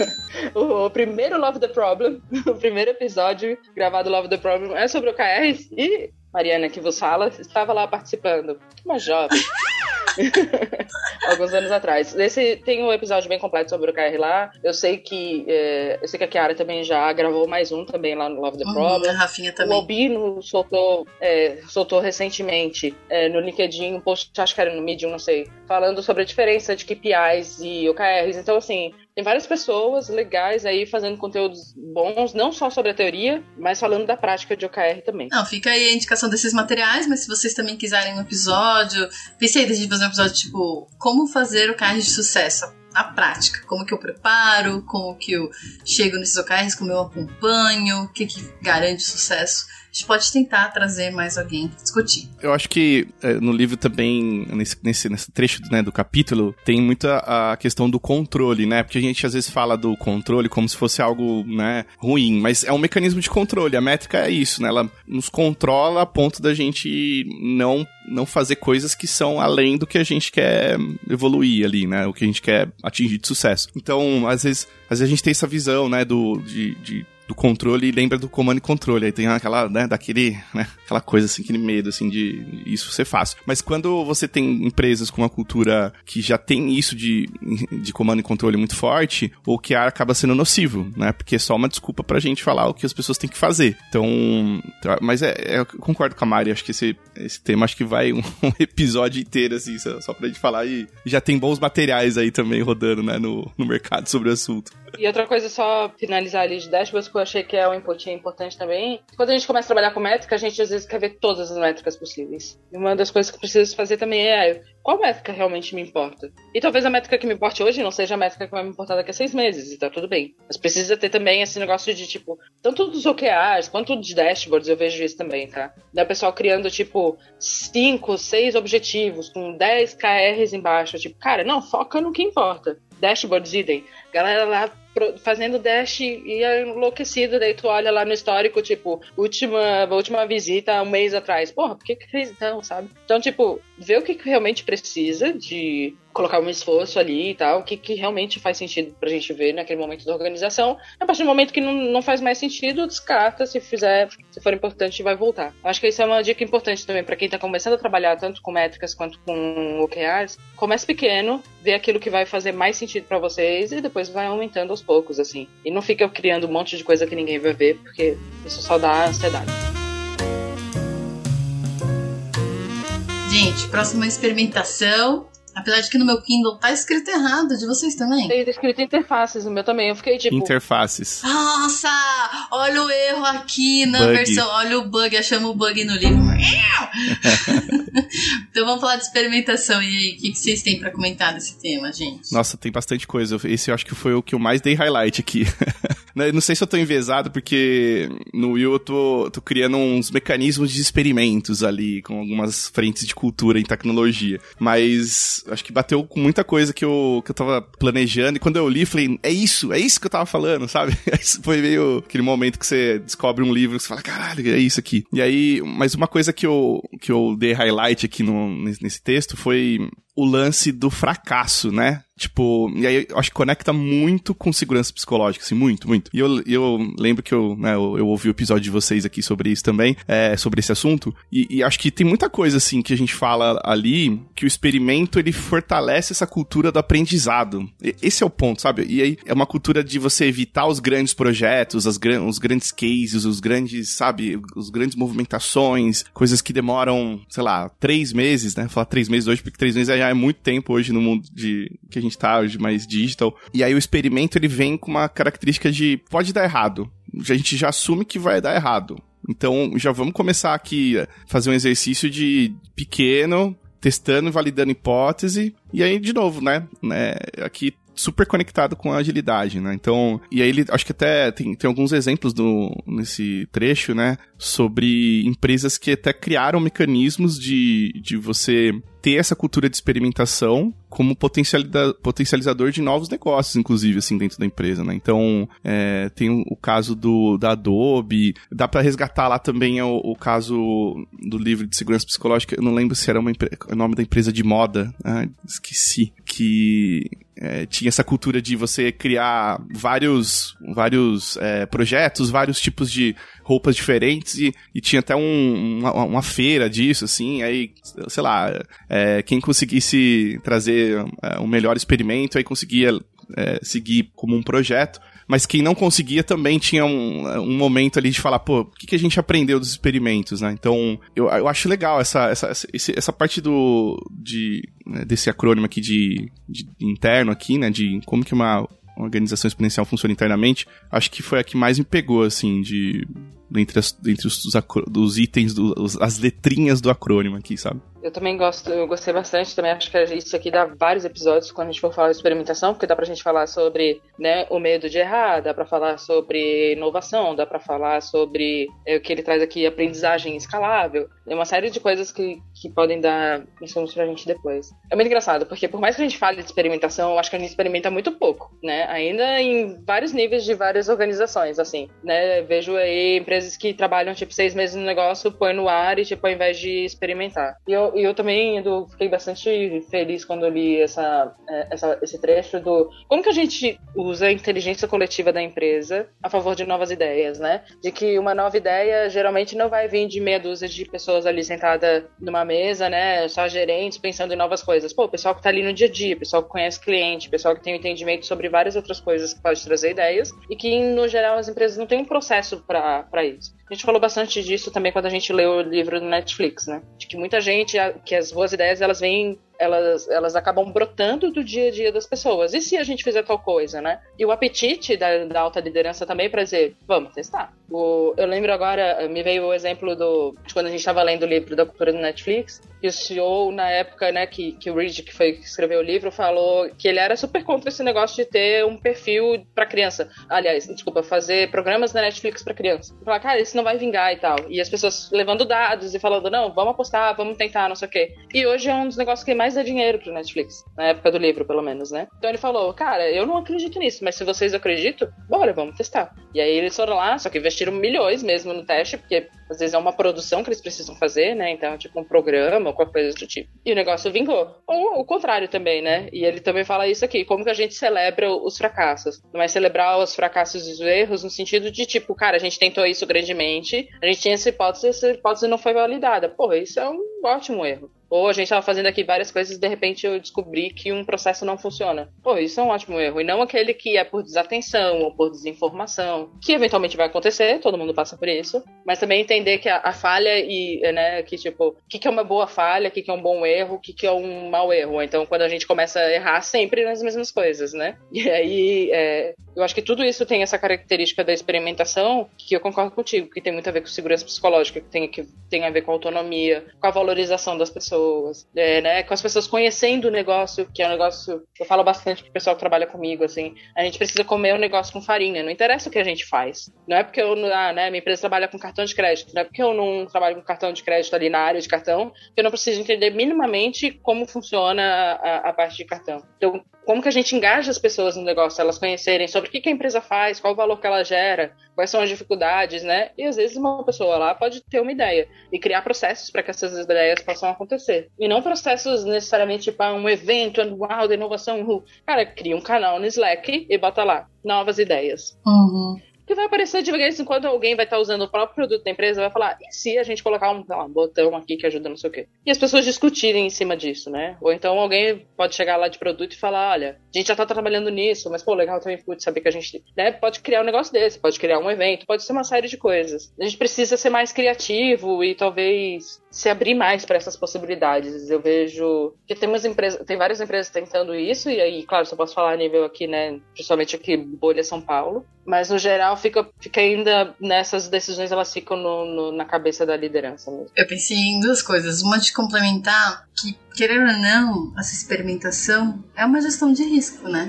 o, primeiro Love the Problem, o primeiro episódio gravado Love the Problem é sobre o KR e Mariana que vos fala estava lá participando. Uma jovem. Alguns anos atrás. Esse tem um episódio bem completo sobre o KR lá. Eu sei que é, eu sei que a Kiara também já gravou mais um também lá no Love the uhum, Problem. a Rafinha também. O Albino soltou, é, soltou recentemente é, no LinkedIn um post, acho que era no Medium, não sei, falando sobre a diferença de KPIs e OKRs. Então, assim, tem várias pessoas legais aí fazendo conteúdos bons, não só sobre a teoria, mas falando da prática de OKR também. Não, fica aí a indicação desses materiais, mas se vocês também quiserem um episódio, pensei em fazer um episódio tipo como fazer OKR de sucesso na prática. Como que eu preparo, como que eu chego nesses OKRs, como eu acompanho, o que, que garante sucesso gente pode tentar trazer mais alguém para discutir. Eu acho que é, no livro também, nesse, nesse, nesse trecho né, do capítulo, tem muita a questão do controle, né? Porque a gente às vezes fala do controle como se fosse algo né, ruim, mas é um mecanismo de controle. A métrica é isso, né? Ela nos controla a ponto da gente não não fazer coisas que são além do que a gente quer evoluir ali, né? O que a gente quer atingir de sucesso. Então, às vezes, às vezes a gente tem essa visão, né, do, de, de do controle e lembra do comando e controle. Aí tem aquela, né, daquele, né, aquela coisa assim, aquele medo, assim, de isso ser fácil. Mas quando você tem empresas com uma cultura que já tem isso de, de comando e controle muito forte, o que acaba sendo nocivo, né? Porque é só uma desculpa pra gente falar o que as pessoas têm que fazer. Então, tá, mas é, é eu concordo com a Mari, acho que esse, esse tema acho que vai um, um episódio inteiro, assim, só, pra gente falar e já tem bons materiais aí também rodando, né, no, no mercado sobre o assunto. E outra coisa, só finalizar ali de dashboards, que eu achei que é um input importante também. Quando a gente começa a trabalhar com métrica, a gente às vezes quer ver todas as métricas possíveis. E uma das coisas que precisa fazer também é qual métrica realmente me importa. E talvez a métrica que me importe hoje não seja a métrica que vai me importar daqui a seis meses, e tá tudo bem. Mas precisa ter também esse negócio de, tipo, tanto dos OKRs quanto dos dashboards, eu vejo isso também, tá? Da pessoal criando, tipo, cinco, seis objetivos, com 10 KRs embaixo. Tipo, cara, não, foca no que importa. Dashboards idem. Galera lá fazendo dash e é enlouquecido, daí tu olha lá no histórico, tipo, última, última visita um mês atrás. Porra, por que que fez então, sabe? Então, tipo, ver o que realmente precisa de colocar um esforço ali e tal, que, que realmente faz sentido pra gente ver naquele momento da organização. A partir do momento que não, não faz mais sentido, descarta, se fizer, se for importante, vai voltar. Acho que isso é uma dica importante também para quem tá começando a trabalhar tanto com métricas quanto com OKRs. Comece pequeno, vê aquilo que vai fazer mais sentido para vocês e depois vai aumentando aos poucos, assim. E não fica criando um monte de coisa que ninguém vai ver, porque isso só dá ansiedade. Gente, próxima experimentação. Apesar de que no meu Kindle tá escrito errado, de vocês também. Tem escrito interfaces no meu também. Eu fiquei tipo. Interfaces. Nossa! Olha o erro aqui na Bug. versão. Olha o bug, achamos o bug no livro. então vamos falar de experimentação. E aí, o que, que vocês têm pra comentar desse tema, gente? Nossa, tem bastante coisa. Esse eu acho que foi o que eu mais dei highlight aqui. Né, Não sei se eu tô envezado, porque no Will eu tô, tô criando uns mecanismos de experimentos ali, com algumas frentes de cultura em tecnologia. Mas acho que bateu com muita coisa que eu, que eu tava planejando, e quando eu li, falei, é isso, é isso que eu tava falando, sabe? Foi meio aquele momento que você descobre um livro que você fala, caralho, é isso aqui. E aí, mas uma coisa que eu, que eu dei highlight aqui no, nesse texto foi o lance do fracasso, né? Tipo, e aí eu acho que conecta muito com segurança psicológica, assim, muito, muito. E eu, eu lembro que eu, né, eu, eu ouvi o episódio de vocês aqui sobre isso também, é, sobre esse assunto, e, e acho que tem muita coisa, assim, que a gente fala ali, que o experimento, ele fortalece essa cultura do aprendizado. E- esse é o ponto, sabe? E aí é uma cultura de você evitar os grandes projetos, as gran os grandes cases, os grandes, sabe, os grandes movimentações, coisas que demoram, sei lá, três meses, né? Falar três meses hoje, porque três meses é muito tempo hoje no mundo de que a gente tá hoje, mais digital. E aí o experimento, ele vem com uma característica de pode dar errado. A gente já assume que vai dar errado. Então, já vamos começar aqui a fazer um exercício de pequeno, testando e validando hipótese. E aí, de novo, né? né aqui super conectado com a agilidade, né? Então, e aí ele, acho que até tem, tem alguns exemplos do, nesse trecho, né? Sobre empresas que até criaram mecanismos de, de você ter essa cultura de experimentação como potencializador de novos negócios, inclusive, assim, dentro da empresa, né? Então, é, tem o, caso do, da Adobe, dá pra resgatar lá também o, o caso do livro de segurança psicológica, eu não lembro se era uma o nome da empresa de moda, ah, esqueci, que é, tinha essa cultura de você criar vários, vários é, projetos, vários tipos de roupas diferentes e, e tinha até um- uma, uma feira disso, assim, aí, sei lá, é, quem conseguisse trazer é, um melhor experimento, aí conseguia é, seguir como um projeto. Mas quem não conseguia também tinha um, um momento ali de falar, pô, o que, que a gente aprendeu dos experimentos, né? Então, eu, eu acho legal essa, essa, essa, essa parte do, de, né, desse acrônimo aqui de, de interno aqui, né? De como que uma organização exponencial funciona internamente. Acho que foi a que mais me pegou, assim, de... Entre, as, entre os, os itens, do, as letrinhas do acrônimo aqui, sabe? Eu também gosto, eu gostei bastante também. Acho que isso aqui dá vários episódios quando a gente for falar de experimentação, porque dá pra gente falar sobre né, o medo de errar, dá pra falar sobre inovação, dá pra falar sobre é, o que ele traz aqui, aprendizagem escalável. É uma série de coisas que, que podem dar insumos pra gente depois. É muito engraçado, porque por mais que a gente fale de experimentação, eu acho que a gente experimenta muito pouco, né? Ainda em vários níveis de várias organizações, assim, né? Vejo aí empresas que trabalham, tipo, seis meses no negócio, põe no ar e, tipo, ao invés de experimentar. E eu, e eu também fiquei bastante feliz quando eu li essa, é, essa- esse trecho do como que a gente usa a inteligência coletiva da empresa a favor de novas ideias, né? De que uma nova ideia geralmente não vai vir de meia dúzia de pessoas ali sentada numa mesa, né? Só gerentes pensando em novas coisas. Pô, o pessoal que tá ali no dia a dia, o pessoal que conhece cliente, o pessoal que tem um entendimento sobre várias outras coisas que pode trazer ideias e que, no geral, as empresas não têm um processo para isso. A gente falou bastante disso também quando a gente leu o livro do Netflix, né? De que muita gente, que as boas ideias, elas vêm elas, elas acabam brotando do dia a dia das pessoas. E se a gente fizer tal coisa, né? E o apetite da, da alta liderança também para dizer, vamos testar. O, eu lembro agora, me veio o exemplo do de quando a gente estava lendo o livro da cultura do Netflix, que o CEO, na época, né, que, que o Reed, que foi que escreveu o livro, falou que ele era super contra esse negócio de ter um perfil para criança. Aliás, desculpa, fazer programas na Netflix para criança. Falar, cara, isso não vai vingar e tal. E as pessoas levando dados e falando, não, vamos apostar, vamos tentar, não sei o quê. E hoje é um dos negócios que mais reais é dinheiro pro Netflix, na época do livro, pelo menos, né? Então ele falou, cara, eu não acredito nisso, mas se vocês acreditam, bora, vamos testar. E aí eles foram lá, só que investiram milhões mesmo no teste, porque às vezes é uma produção que eles precisam fazer, né? Então, tipo um programa ou qualquer coisa do tipo. E o negócio vingou. Ou o contrário também, né? E ele também fala isso aqui, como que a gente celebra os fracassos. Não é celebrar os fracassos e os erros no sentido de, tipo, cara, a gente tentou isso grandemente, a gente tinha essa hipótese, essa hipótese não foi validada. Porra, isso é um ótimo erro. Ou a gente estava fazendo aqui várias coisas e de repente eu descobri que um processo não funciona. Pô, isso é um ótimo erro. E não aquele que é por desatenção ou por desinformação, que eventualmente vai acontecer, todo mundo passa por isso. Mas também entender que a, a falha e, né, que tipo, o que, que é uma boa falha, o que, que é um bom erro, o que, que é um mau erro. Então, quando a gente começa a errar sempre nas mesmas coisas, né? E aí, é, eu acho que tudo isso tem essa característica da experimentação, que eu concordo contigo, que tem muito a ver com segurança psicológica, que tem, que tem a ver com autonomia, com a valorização das pessoas é, né? Com as pessoas conhecendo o negócio, que é um negócio. Eu falo bastante pro pessoal que trabalha comigo, assim. A gente precisa comer o um negócio com farinha. Não interessa o que a gente faz. Não é porque eu. Ah, né? Minha empresa trabalha com cartão de crédito. Não é porque eu não trabalho com cartão de crédito ali na área de cartão, que eu não preciso entender minimamente como funciona a, a parte de cartão. Então, como que a gente engaja as pessoas no negócio, elas conhecerem sobre o que, a empresa faz, qual o valor que ela gera, quais são as dificuldades, né? E às vezes uma pessoa lá pode ter uma ideia e criar processos para que essas ideias possam acontecer. E não processos necessariamente para um evento anual de inovação. Cara, cria um canal no Slack e bota lá novas ideias. Uhum que vai aparecer de vez em quando alguém vai estar usando o próprio produto da empresa vai falar, e se a gente colocar um, um botão aqui que ajuda não sei o quê? E as pessoas discutirem em cima disso, né? Ou então alguém pode chegar lá de produto e falar, olha, a gente já tá trabalhando nisso, mas pô, legal também saber que a gente né, pode criar um negócio desse, pode criar um evento, pode ser uma série de coisas. A gente precisa ser mais criativo e talvez se abrir mais para essas possibilidades. Eu vejo que tem umas empresas, tem várias empresas tentando isso, e aí, claro, só posso falar a nível aqui, né, principalmente aqui, Bolha São Paulo, mas no geral fica, fica ainda nessas decisões, elas ficam no, no, na cabeça da liderança mesmo. Eu pensei em duas coisas. Uma de complementar, que querendo ou não, essa experimentação é uma gestão de risco, né?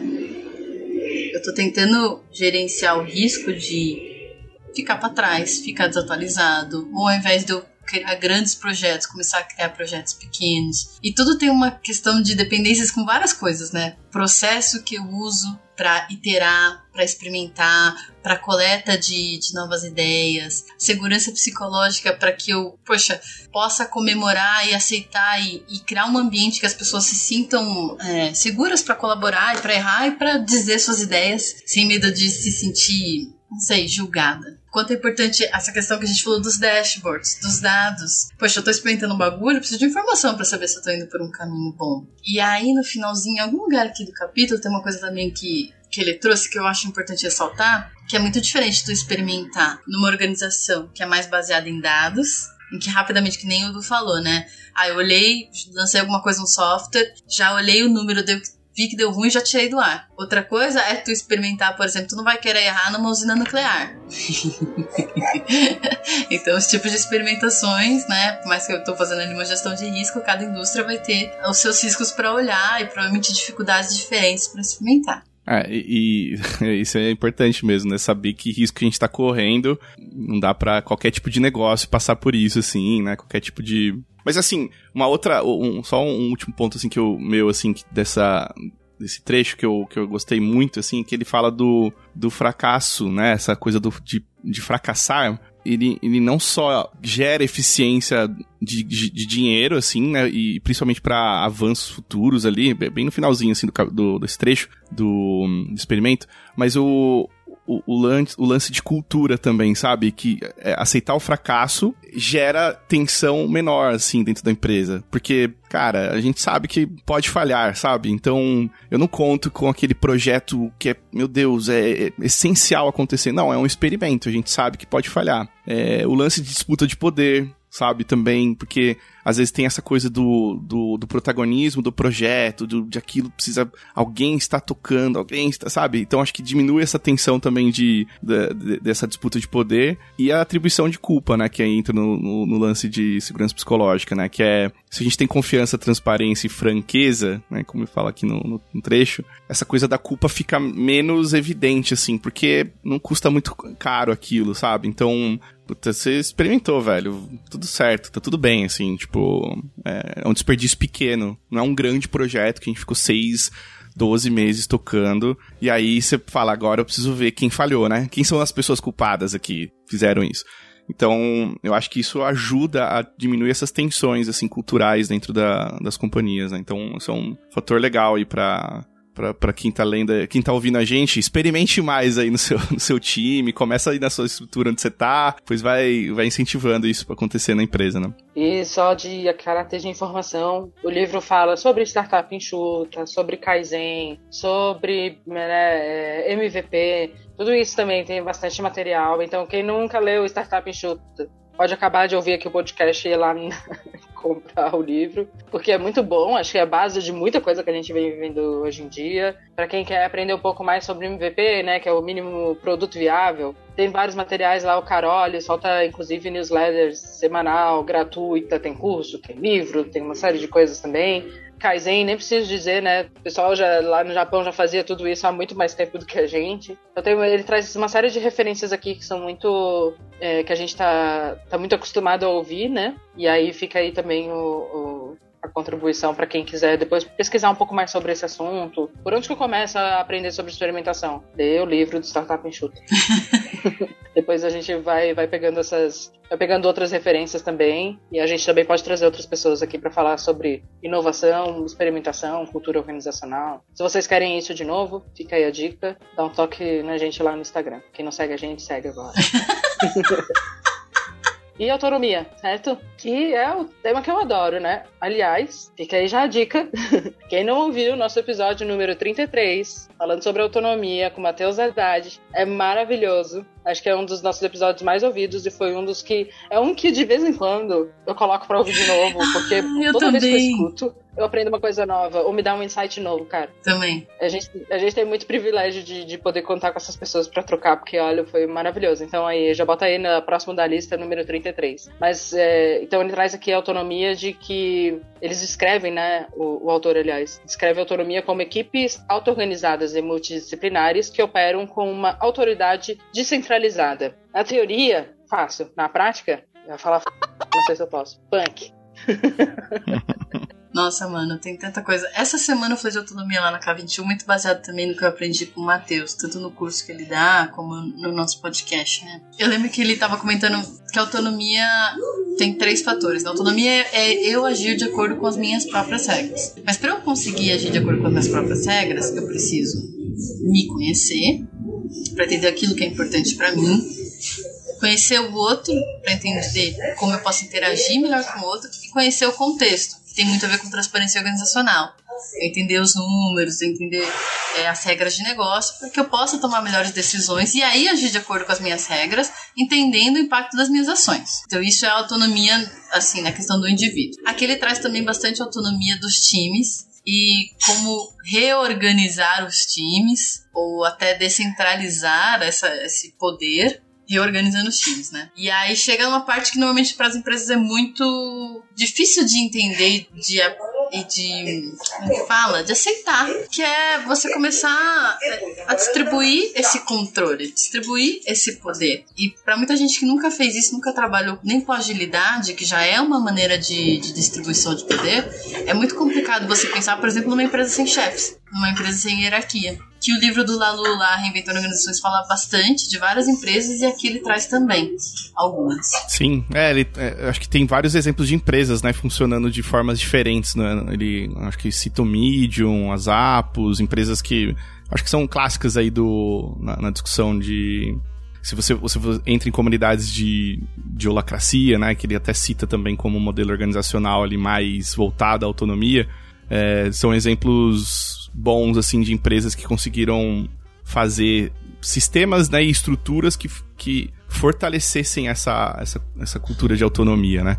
Eu tô tentando gerenciar o risco de ficar para trás, ficar desatualizado, ou ao invés de eu criar grandes projetos, começar a criar projetos pequenos. E tudo tem uma questão de dependências com várias coisas, né? Processo que eu uso para iterar, para experimentar, para coleta de, de novas ideias, segurança psicológica para que eu, poxa, possa comemorar e aceitar e, e, criar um ambiente que as pessoas se sintam é, seguras para colaborar e para errar e para dizer suas ideias sem medo de se sentir, não sei, julgada quanto é importante essa questão que a gente falou dos dashboards, dos dados. Poxa, eu tô experimentando um bagulho, preciso de informação para saber se eu tô indo por um caminho bom. E aí, no finalzinho, em algum lugar aqui do capítulo, tem uma coisa também que, que ele trouxe que eu acho importante ressaltar, que é muito diferente do experimentar numa organização que é mais baseada em dados, em que rapidamente, que nem o Edu falou, né? Ah, eu olhei, lancei alguma coisa no software, já olhei o número, deu vi que deu ruim e já tirei do ar. Outra coisa é tu experimentar, por exemplo, tu não vai querer errar numa usina nuclear. então, esse tipo de experimentações, né, por mais que eu estou fazendo ali uma gestão de risco, cada indústria vai ter os seus riscos para olhar e provavelmente dificuldades diferentes para experimentar. É, e, e, isso é importante mesmo, né? Saber que risco a gente tá correndo. Não dá para qualquer tipo de negócio passar por isso, assim, né? Qualquer tipo de mas assim, uma outra, um, só um último ponto assim que eu meu assim dessa desse trecho que eu, que eu gostei muito assim, que ele fala do, do fracasso, né? Essa coisa do, de, de fracassar, ele, ele não só gera eficiência de, de, de dinheiro, assim, né? E principalmente para avanços futuros ali, bem no finalzinho, assim, do, do, desse trecho do, do experimento, mas o, o, o, lance, o lance de cultura também, sabe? Que é, aceitar o fracasso gera tensão menor, assim, dentro da empresa. Porque, cara, a gente sabe que pode falhar, sabe? Então, eu não conto com aquele projeto que é, meu Deus, é, é essencial acontecer. Não, é um experimento, a gente sabe que pode falhar. É, o lance de disputa de poder, sabe? Também, porque às vezes tem essa coisa do, do, do protagonismo do projeto, do, de aquilo precisa. Alguém está tocando, alguém está, sabe? Então acho que diminui essa tensão também de, de, de dessa disputa de poder e a atribuição de culpa, né? Que entra no, no, no, lance de segurança psicológica, né? Que é se a gente tem confiança, transparência e franqueza, né? Como eu falo aqui no, no trecho, essa coisa da culpa fica menos evidente, assim, porque não custa muito caro aquilo, sabe? Então, Puta, você experimentou, velho. Tudo certo, tá tudo bem, assim. Tipo, Tipo, é, é um desperdício pequeno. Não é um grande projeto que a gente ficou seis 12 meses tocando. E aí você fala, agora eu preciso ver quem falhou, né? Quem são as pessoas culpadas aqui que fizeram isso? Então, eu acho que isso ajuda a diminuir essas tensões, assim, culturais dentro da, das companhias, né? Então, isso é um fator legal aí pra, para quem tá lendo, quem tá ouvindo a gente, experimente mais aí no seu, no seu time, começa aí na sua estrutura onde você tá, pois vai, vai incentivando isso para acontecer na empresa, né? E só de caráter de informação, o livro fala sobre startup enxuta, sobre Kaizen, sobre né, MVP, tudo isso também tem bastante material. Então, quem nunca leu Startup Enxuta, pode acabar de ouvir aqui o podcast e ir lá comprar o livro, porque é muito bom, acho que é a base de muita coisa que a gente vem vivendo hoje em dia. Para quem quer aprender um pouco mais sobre MVP, né, que é o mínimo produto viável, tem vários materiais lá, o Carole solta inclusive newsletters semanal, gratuita, tem curso, tem livro, tem uma série de coisas também. Kaizen, nem preciso dizer, né? O pessoal já, lá no Japão já fazia tudo isso há muito mais tempo do que a gente. Então ele traz uma série de referências aqui que são muito. É, que a gente tá, tá muito acostumado a ouvir, né? E aí fica aí também o, o contribuição para quem quiser depois pesquisar um pouco mais sobre esse assunto. Por onde que eu começo a aprender sobre experimentação? Dê o livro do Startup Enxuta. depois a gente vai, vai pegando essas. Vai pegando outras referências também. E a gente também pode trazer outras pessoas aqui para falar sobre inovação, experimentação, cultura organizacional. Se vocês querem isso de novo, fica aí a dica. Dá um toque na gente lá no Instagram. Quem não segue a gente, segue agora. e autonomia, certo? Que é o tema que eu adoro, né? Aliás, fica aí já a dica. Quem não ouviu o nosso episódio número 33, falando sobre autonomia com Matheus Haddad, é maravilhoso. Acho que é um dos nossos episódios mais ouvidos e foi um dos que. É um que de vez em quando eu coloco pra ouvir de novo, porque ah, toda também. vez que eu escuto, eu aprendo uma coisa nova, ou me dá um insight novo, cara. Também. A gente, a gente tem muito privilégio de, de poder contar com essas pessoas para trocar, porque olha, foi maravilhoso. Então aí, já bota aí na próxima da lista, número 33. Mas, é, então ele traz aqui a autonomia de que eles descrevem, né, o, o autor, aliás, descreve a autonomia como equipes auto-organizadas e multidisciplinares que operam com uma autoridade descentralizada. Na teoria, fácil. Na prática, eu ia falar, não sei se eu posso, punk. Nossa, mano, tem tanta coisa. Essa semana eu falei de autonomia lá na K21, muito baseado também no que eu aprendi com o Matheus, tanto no curso que ele dá, como no nosso podcast, né? Eu lembro que ele tava comentando que a autonomia tem três fatores. A autonomia é eu agir de acordo com as minhas próprias regras. Mas para eu conseguir agir de acordo com as minhas próprias regras, eu preciso me conhecer, para entender aquilo que é importante para mim, conhecer o outro, para entender como eu posso interagir melhor com o outro, e conhecer o contexto tem muito a ver com transparência organizacional. Entender os números, entender é, as regras de negócio, para que eu possa tomar melhores decisões e aí agir de acordo com as minhas regras, entendendo o impacto das minhas ações. Então, isso é autonomia, assim, na questão do indivíduo. Aqui ele traz também bastante autonomia dos times e como reorganizar os times ou até descentralizar essa, esse poder reorganizando os times, né? E aí chega uma parte que normalmente para as empresas é muito difícil de entender de, e de fala, de aceitar, que é você começar a distribuir esse controle, distribuir esse poder. E para muita gente que nunca fez isso, nunca trabalhou nem com agilidade, que já é uma maneira de, de distribuição de poder, é muito complicado você pensar, por exemplo, numa empresa sem chefes, numa empresa sem hierarquia que o livro do Lalu lá, Reinventando Organizações, fala bastante de várias empresas e aqui ele traz também algumas. Sim, é, ele, é, acho que tem vários exemplos de empresas, né, funcionando de formas diferentes, né, ele, acho que cita o Medium, as Apos, empresas que, acho que são clássicas aí do, na, na discussão de se você, você entra em comunidades de, de holacracia, né, que ele até cita também como um modelo organizacional ali mais voltado à autonomia, é, são exemplos bons, assim, de empresas que conseguiram fazer sistemas né, e estruturas que, que fortalecessem essa, essa, essa cultura de autonomia, né?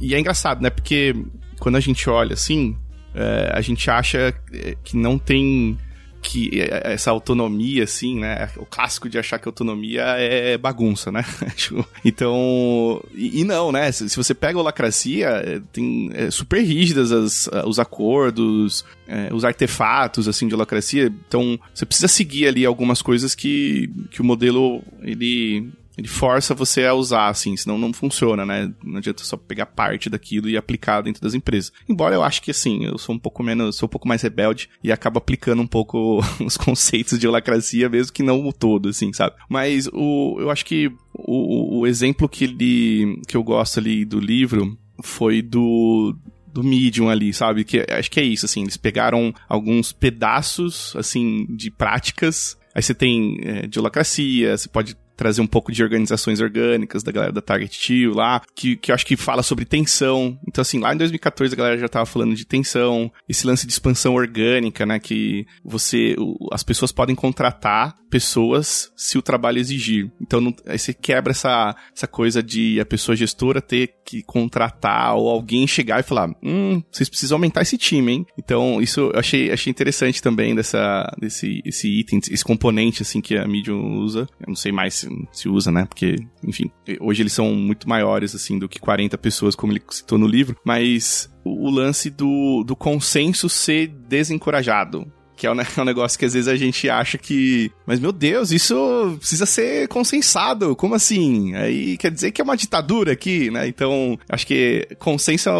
E é engraçado, né? Porque quando a gente olha assim, é, a gente acha que não tem que essa autonomia, assim, né? O clássico de achar que autonomia é bagunça, né? Tipo, então. E, e, não, né? Se, se, você pega a holacracia, é, tem é, super rígidas as, os acordos, é, os artefatos, assim, de holacracia. Então, você precisa seguir ali algumas coisas que, que o modelo, ele ele força você a usar, assim, senão não funciona, né? Não adianta só pegar parte daquilo e aplicar dentro das empresas. Embora eu acho que, assim, eu sou um pouco menos, sou um pouco mais rebelde e acabo aplicando um pouco os conceitos de holacracia, mesmo que não o todo, assim, sabe? Mas o, eu acho que o, o exemplo que ele, que eu gosto ali do livro foi do, do Medium ali, sabe? Que acho que é isso, assim, eles pegaram alguns pedaços, assim, de práticas. Aí você tem é, de holacracia, você pode trazer um pouco de organizações orgânicas da galera da Target Tio lá, que, que eu acho que fala sobre tensão. Então, assim, lá em 2014 a galera já tava falando de tensão, esse lance de expansão orgânica, né, que você, as pessoas podem contratar pessoas se o trabalho exigir. Então, não, aí você quebra essa, essa coisa de a pessoa gestora ter que contratar ou alguém chegar e falar, hum, vocês precisam aumentar esse time, hein? Então, isso eu achei, achei interessante também dessa, desse esse item, esse componente, assim, que a Medium usa. Eu não sei mais usa, né? Porque, enfim, hoje eles são muito maiores, assim, do que 40 pessoas, como ele citou no livro, mas o, o lance do, do consenso ser desencorajado. Que é um, é um, negócio que às vezes a gente acha que. Mas meu Deus, isso precisa ser consensado. Como assim? Aí quer dizer que é uma ditadura aqui, né? Então, acho que consenso,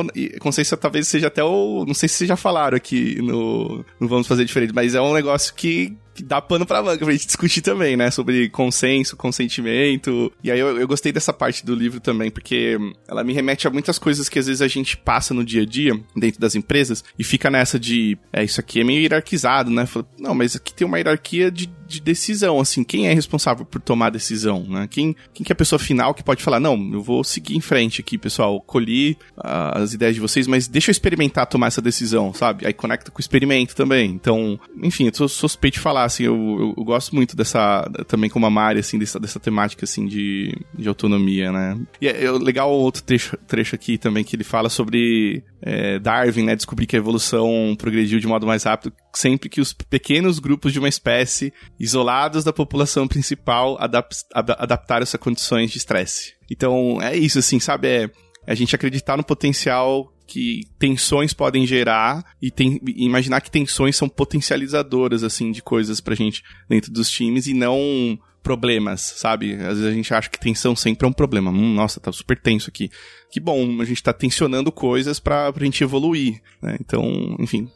consenso talvez seja até o. Não sei se vocês já falaram aqui no. Não vamos fazer diferente, mas é um negócio que dá pano pra manga pra gente discutir também, né? Sobre consenso, consentimento. E aí eu, eu gostei dessa parte do livro também, porque ela me remete a muitas coisas que às vezes a gente passa no dia a dia, dentro das empresas, e fica nessa de, é, isso aqui é meio hierarquizado, né? Não, mas aqui tem uma hierarquia de, de decisão, assim, quem é responsável por tomar a decisão, né? Quem, quem que é a pessoa final que pode falar, não, eu vou seguir em frente aqui, pessoal, colhi uh, as ideias de vocês, mas deixa eu experimentar tomar essa decisão, sabe? Aí conecta com o experimento também. Então, enfim, eu sou suspeito de falar assim, eu, eu, eu, gosto muito dessa, também como a Mari, assim, dessa, dessa temática, assim, de, de autonomia, né? E é, é legal outro trecho, trecho aqui também que ele fala sobre é, Darwin, né, descobrir que a evolução progrediu de modo mais rápido sempre que os pequenos grupos de uma espécie, isolados da população principal, adap adaptaram-se a condições de estresse. Então, é isso, assim, sabe? É, a gente acreditar no potencial que tensões podem gerar e, tem, imaginar que tensões são potencializadoras, assim, de coisas pra gente dentro dos times e não problemas, sabe? Às vezes a gente acha que tensão sempre é um problema. Hum, nossa, tá super tenso aqui que bom, a gente tá tensionando coisas pra, pra gente evoluir, né? Então, enfim.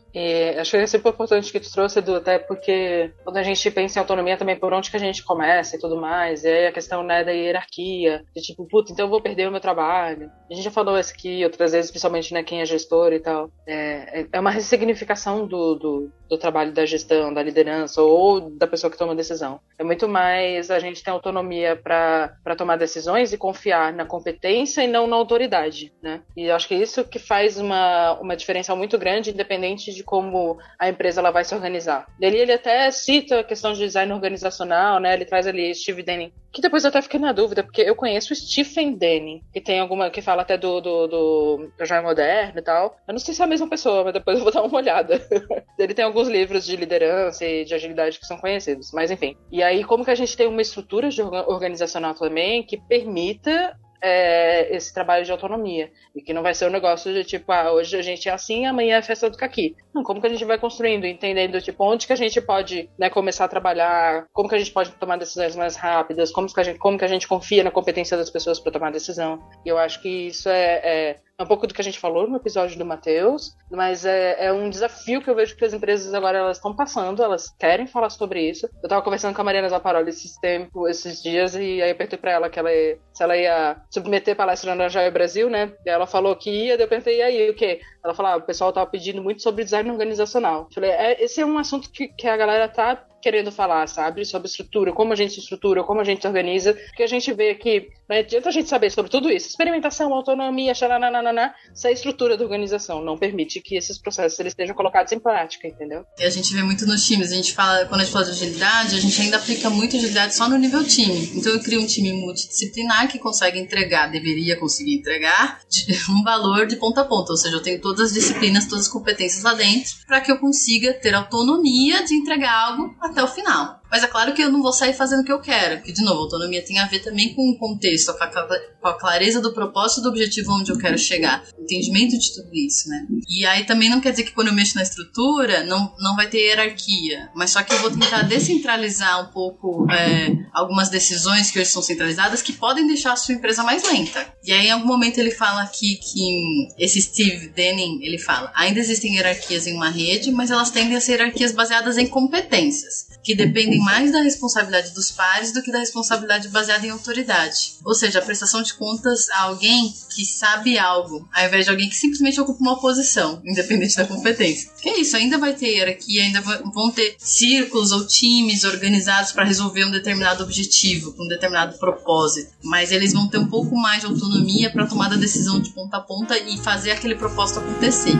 Acho que é super importante que tu trouxe, Edu, até porque quando a gente pensa em autonomia também, por onde que a gente começa e tudo mais, e aí a questão, né, da hierarquia, de tipo, puta, então eu vou perder o meu trabalho. A gente já falou isso aqui outras vezes, principalmente, né, quem é gestor e tal. É, é uma ressignificação do, do, do trabalho da gestão, da liderança ou da pessoa que toma decisão. É muito mais a gente ter autonomia para tomar decisões e confiar na competência e não na autoridade qualidade, né? E acho que isso que faz uma, uma diferença muito grande, independente de como a empresa ela vai se organizar. Ele, ele até cita a questão de design organizacional, né? Ele traz ali Steve Denning, que depois eu até fiquei na dúvida, porque eu conheço Stephen Denning, que tem alguma, que fala até do, do, do, do Moderno e tal. Eu não sei se é a mesma pessoa, mas depois eu vou dar uma olhada. ele tem alguns livros de liderança e de agilidade que são conhecidos, mas enfim. E aí, como que a gente tem uma estrutura organizacional também que permita é, esse trabalho de autonomia. E que não vai ser um negócio de tipo, ah, hoje a gente é assim, amanhã é a festa do caqui. Não, como que a gente vai construindo, entendendo, tipo, onde que a gente pode né, começar a trabalhar, como que a gente pode tomar decisões mais rápidas, como que a gente, como que a gente confia na competência das pessoas para tomar decisão. E eu acho que isso é, é é um pouco do que a gente falou no episódio do Matheus, mas é, é, um desafio que eu vejo que as empresas agora elas estão passando, elas querem falar sobre isso. Eu tava conversando com a Mariana Zaparoli esses tempos, esses dias, e aí eu perguntei pra ela que ela ia, se ela ia submeter palestra na Joia Brasil, né? E ela falou que ia, daí eu perguntei, e aí, o quê? Ela falou, ah, o pessoal tava pedindo muito sobre design organizacional. Eu falei, é, esse é um assunto que, que a galera tá querendo falar, sabe? Sobre estrutura, como a gente se estrutura, como a gente se organiza. Porque a gente vê que não adianta a gente saber sobre tudo isso. Experimentação, autonomia, xarananana, se a estrutura da organização não permite que esses processos eles estejam colocados em prática, entendeu? E a gente vê muito nos times. A gente fala, quando a gente fala de agilidade, a gente ainda aplica muito agilidade só no nível time. Então eu crio um time multidisciplinar que consegue entregar, deveria conseguir entregar, um valor de ponta a ponta. Ou seja, eu tenho todas as disciplinas, todas as competências lá dentro, para que eu consiga ter autonomia de entregar algo até o final. Mas é claro que eu não vou sair fazendo o que eu quero, porque, de novo, autonomia tem a ver também com o contexto, com a clareza do propósito do objetivo onde eu quero chegar, entendimento de tudo isso, né? E aí também não quer dizer que quando eu mexo na estrutura não, não vai ter hierarquia, mas só que eu vou tentar descentralizar um pouco é, algumas decisões que hoje são centralizadas que podem deixar a sua empresa mais lenta. E aí, em algum momento, ele fala aqui que esse Steve Denning, ele fala, ainda existem hierarquias em uma rede, mas elas tendem a ser hierarquias baseadas em competências, que dependem mais da responsabilidade dos pares do que da responsabilidade baseada em autoridade. Ou seja, a prestação de contas a alguém que sabe algo, ao invés de alguém que simplesmente ocupa uma posição, independente da competência. É isso, ainda vai ter hierarquia, ainda vão ter círculos ou times organizados para resolver um determinado objetivo, um determinado propósito, mas eles vão ter um pouco mais de autonomia para tomar a decisão de ponta a ponta e fazer aquele propósito acontecer.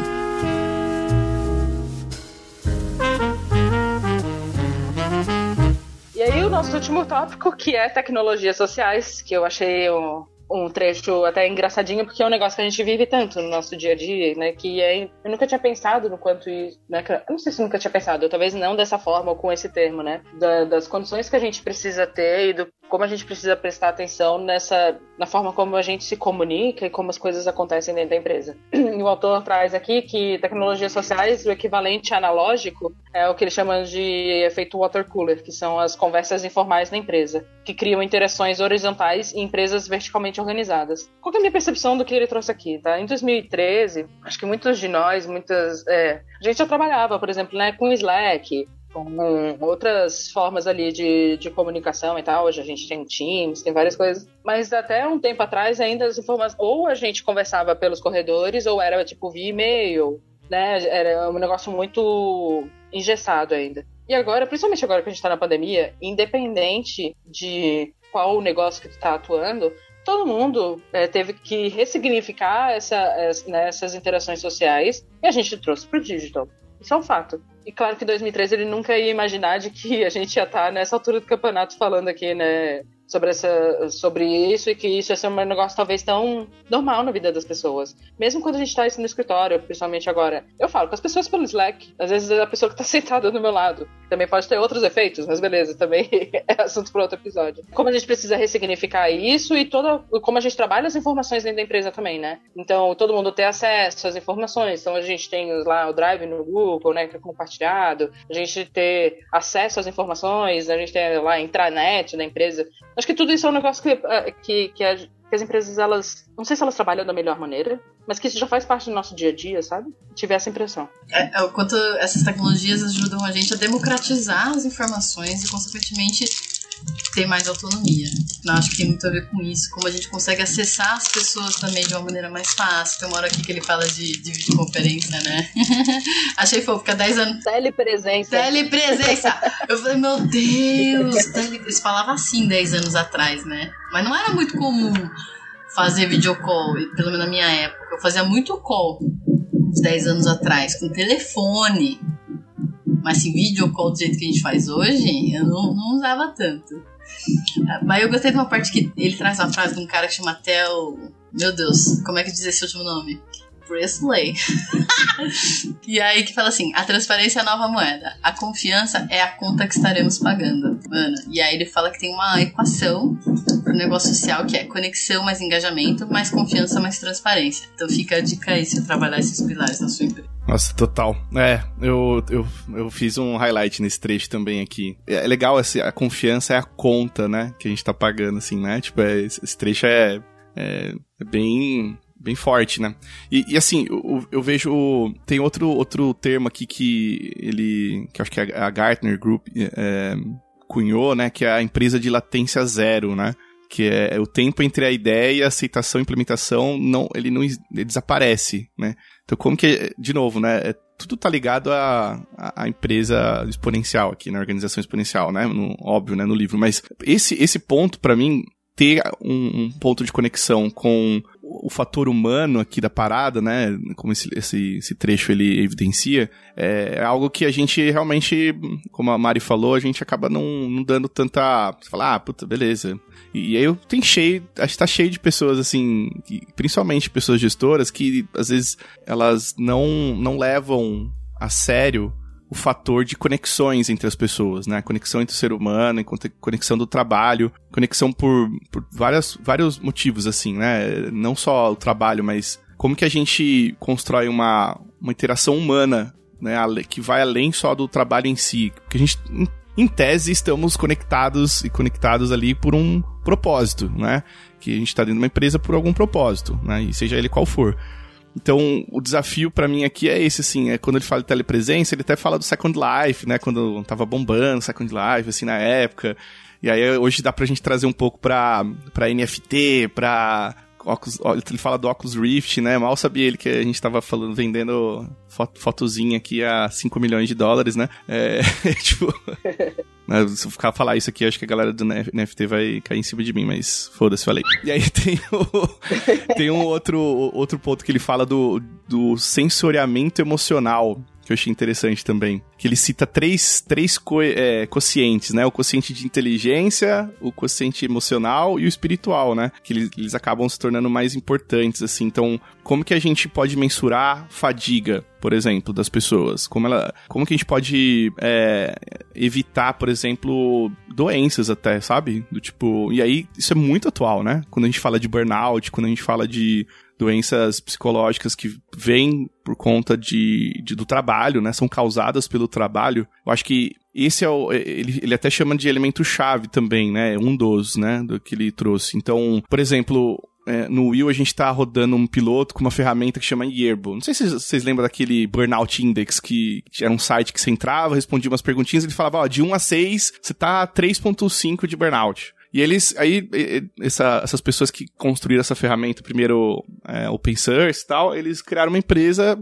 Nosso último tópico, que é tecnologias sociais, que eu achei um, um trecho até engraçadinho, porque é um negócio que a gente vive tanto no nosso dia a dia, né? Que é, eu nunca tinha pensado no quanto isso. Né, eu não sei se nunca tinha pensado, talvez não dessa forma ou com esse termo, né? Da, das condições que a gente precisa ter e do como a gente precisa prestar atenção nessa na forma como a gente se comunica e como as coisas acontecem dentro da empresa. E o autor traz aqui que tecnologias sociais, o equivalente analógico é o que ele chama de efeito water cooler, que são as conversas informais na empresa, que criam interações horizontais em empresas verticalmente organizadas. Qual é a minha percepção do que ele trouxe aqui? Tá? Em 2013, acho que muitos de nós, muitas, é, a gente já trabalhava, por exemplo, né, com Slack, com outras formas ali de, de comunicação e tal. Hoje a gente tem Teams, tem várias coisas. Mas até um tempo atrás ainda as informações, ou a gente conversava pelos corredores, ou era tipo via e-mail, né? Era um negócio muito engessado ainda. E agora, principalmente agora que a gente tá na pandemia, independente de qual o negócio que tu tá atuando, todo mundo é, teve que ressignificar essa, essa, né, essas interações sociais e a gente trouxe pro digital. Isso é um fato. E claro que em 2013 ele nunca ia imaginar de que a gente ia estar nessa altura do campeonato falando aqui, né? Sobre, essa, sobre isso e que isso ser um negócio talvez tão normal na vida das pessoas. Mesmo quando a gente tá isso no escritório, principalmente agora. Eu falo com as pessoas pelo Slack. Às vezes é a pessoa que tá sentada do meu lado. Também pode ter outros efeitos, mas beleza, também é assunto para outro episódio. Como a gente precisa ressignificar isso e toda, como a gente trabalha as informações dentro da empresa também, né? Então, todo mundo ter acesso às informações. Então, a gente tem lá o Drive no Google, né, que é compartilhado. A gente ter acesso às informações, a gente tem lá a intranet da empresa. Acho que tudo isso é um negócio que, eh, que, que, a, que, as empresas, elas. Não sei se elas trabalham da melhor maneira, mas que isso já faz parte do nosso dia a dia, sabe? Tive essa impressão. É, é, o quanto essas tecnologias ajudam a gente a democratizar as informações e, consequentemente, ter mais autonomia. Eu acho que tem muito a ver com isso, como a gente consegue acessar as pessoas também de uma maneira mais fácil. Tem uma hora aqui que ele fala de, de videoconferência, né? Achei fofo, há 10 anos. Telepresença. Telepresença! Eu falei, meu Deus! Tele... Eles falavam assim 10 anos atrás, né? Mas não era muito comum fazer videocall, pelo menos na minha época. Eu fazia muito call uns 10 anos atrás, com telefone. Mas assim, vídeo call do jeito que a gente faz hoje, eu não, não usava tanto. Mas eu gostei de uma parte que ele traz uma frase de um cara que chama Tel. Meu Deus, como é que diz esse último nome? Presley. e aí que fala assim: a transparência é a nova moeda. A confiança é a conta que estaremos pagando. Mano. E aí ele fala que tem uma equação pro negócio social que é conexão mais engajamento, mais confiança, mais transparência. Então fica a dica aí se trabalhar esses pilares na sua empresa. Nossa, total. É, eu, eu, eu fiz um highlight nesse trecho também aqui. É legal, assim, a confiança é a conta, né, que a gente tá pagando, assim, né? Tipo, é, esse trecho é, é, é bem bem forte, né? E, e assim, eu, eu, vejo. Tem outro, outro termo aqui que ele. que acho que a Gartner Group é, cunhou, né? Que é a empresa de latência zero, né? Que é, o tempo entre a ideia, aceitação e implementação, não, ele não ele desaparece, né? Então, como que, de novo, né? É, tudo tá ligado à, à empresa exponencial aqui, na organização exponencial, né? No, óbvio, né? No livro. Mas esse, esse ponto, para mim, ter um, um, ponto de conexão com o fator humano aqui da parada, né? Como esse, esse, esse trecho ele evidencia, é algo que a gente realmente, como a Mari falou, a gente acaba não, não dando tanta. Você fala, ah, puta, beleza. E, aí eu tenho cheio, acho que tá cheio de pessoas, assim, que, principalmente pessoas gestoras, que às vezes elas não, não levam a sério o fator de conexões entre as pessoas, né? Conexão entre o ser humano, conexão do trabalho, conexão por, por várias, vários motivos, assim, né? Não só o trabalho, mas como que a gente constrói uma, uma interação humana, né? Que vai além só do trabalho em si. Porque a gente, em tese, estamos conectados e conectados ali por um propósito, né? Que a gente está dentro de uma empresa por algum propósito, né? E seja ele qual for. Então, o desafio para mim aqui é esse, assim, é quando ele fala de telepresença, ele até fala do Second Life, né, quando tava bombando Second Life, assim, na época. E aí hoje dá pra gente trazer um pouco pra, pra NFT, pra óculos, ele fala do Oculus Rift, né? Mal sabia ele que a gente tava falando, vendendo foto, fotozinha aqui a 5 milhões de dólares, né? É, tipo... Né, se eu ficar falar isso aqui, acho que a galera do NFT vai cair em cima de mim, mas foda-se, falei. E aí tem, o, tem um outro, outro ponto que ele fala do, do sensoriamento emocional, que eu achei interessante também. Que ele cita três, três co é, quocientes, né? O quociente de inteligência, o quociente emocional e o espiritual, né? Que eles, eles acabam se tornando mais importantes, assim. Então, como que a gente pode mensurar fadiga, por exemplo, das pessoas? Como, ela, como que a gente pode é, evitar, por exemplo, doenças até, sabe? Do tipo. E aí, isso é muito atual, né? Quando a gente fala de burnout, quando a gente fala de doenças psicológicas que vêm por conta de, de, do trabalho, né? São causadas pelo trabalho. Eu acho que esse é o. Ele, ele até chama de elemento chave também, né? Um dos, né? Do que ele trouxe. Então, por exemplo, é, no Will a gente tá rodando um piloto com uma ferramenta que chama Yearbo. Não sei se vocês lembram daquele Burnout Index, que era um site que você entrava, respondia umas perguntinhas ele falava, ó, de 1 a 6, você tá 3.5 de burnout. E eles, aí, essa, essas pessoas que construíram essa ferramenta, primeiro é, open source e tal, eles criaram uma empresa,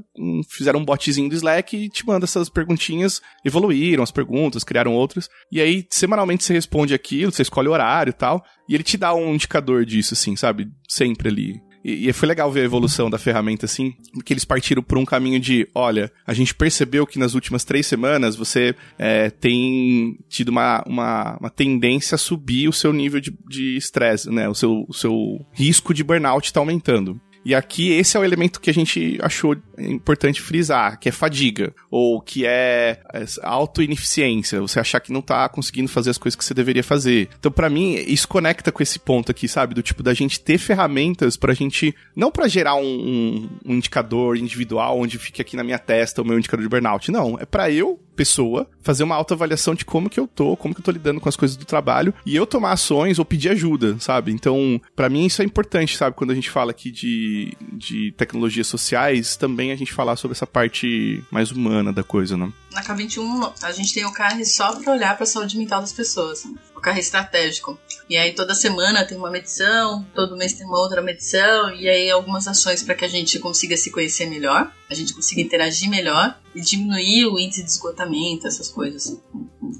fizeram um botzinho do Slack e te manda essas perguntinhas, evoluíram as perguntas, criaram outras. E aí, semanalmente você responde aquilo, você escolhe o horário e tal, e ele te dá um indicador disso, assim, sabe? Sempre ali. E, e, foi legal ver a evolução da ferramenta, assim, que eles partiram por um caminho de, olha, a gente percebeu que nas últimas três semanas você é, tem tido uma, uma, uma, tendência a subir o seu nível de estresse, né? O seu, o seu risco de burnout está aumentando. E aqui esse é o elemento que a gente achou importante frisar, que é fadiga, ou que é, é auto-ineficiência, você achar que não tá conseguindo fazer as coisas que você deveria fazer. Então, para mim, isso conecta com esse ponto aqui, sabe? Do tipo, da gente ter ferramentas pra gente, não para gerar um, um, um, indicador individual onde fique aqui na minha testa o meu indicador de burnout, não. É para eu pessoa, fazer uma autoavaliação de como que eu tô, como que eu tô lidando com as coisas do trabalho, e eu tomar ações ou pedir ajuda, sabe? Então, para mim isso é importante, sabe? Quando a gente fala aqui de, de tecnologias sociais, também a gente falar sobre essa parte mais humana da coisa, né? Na K21, a gente tem o carro só pra olhar pra saúde mental das pessoas. O carro estratégico. E aí toda semana tem uma medição, todo mês tem uma outra medição, e aí algumas ações para que a gente consiga se conhecer melhor, a gente consiga interagir melhor e diminuir o índice de esgotamento, essas coisas.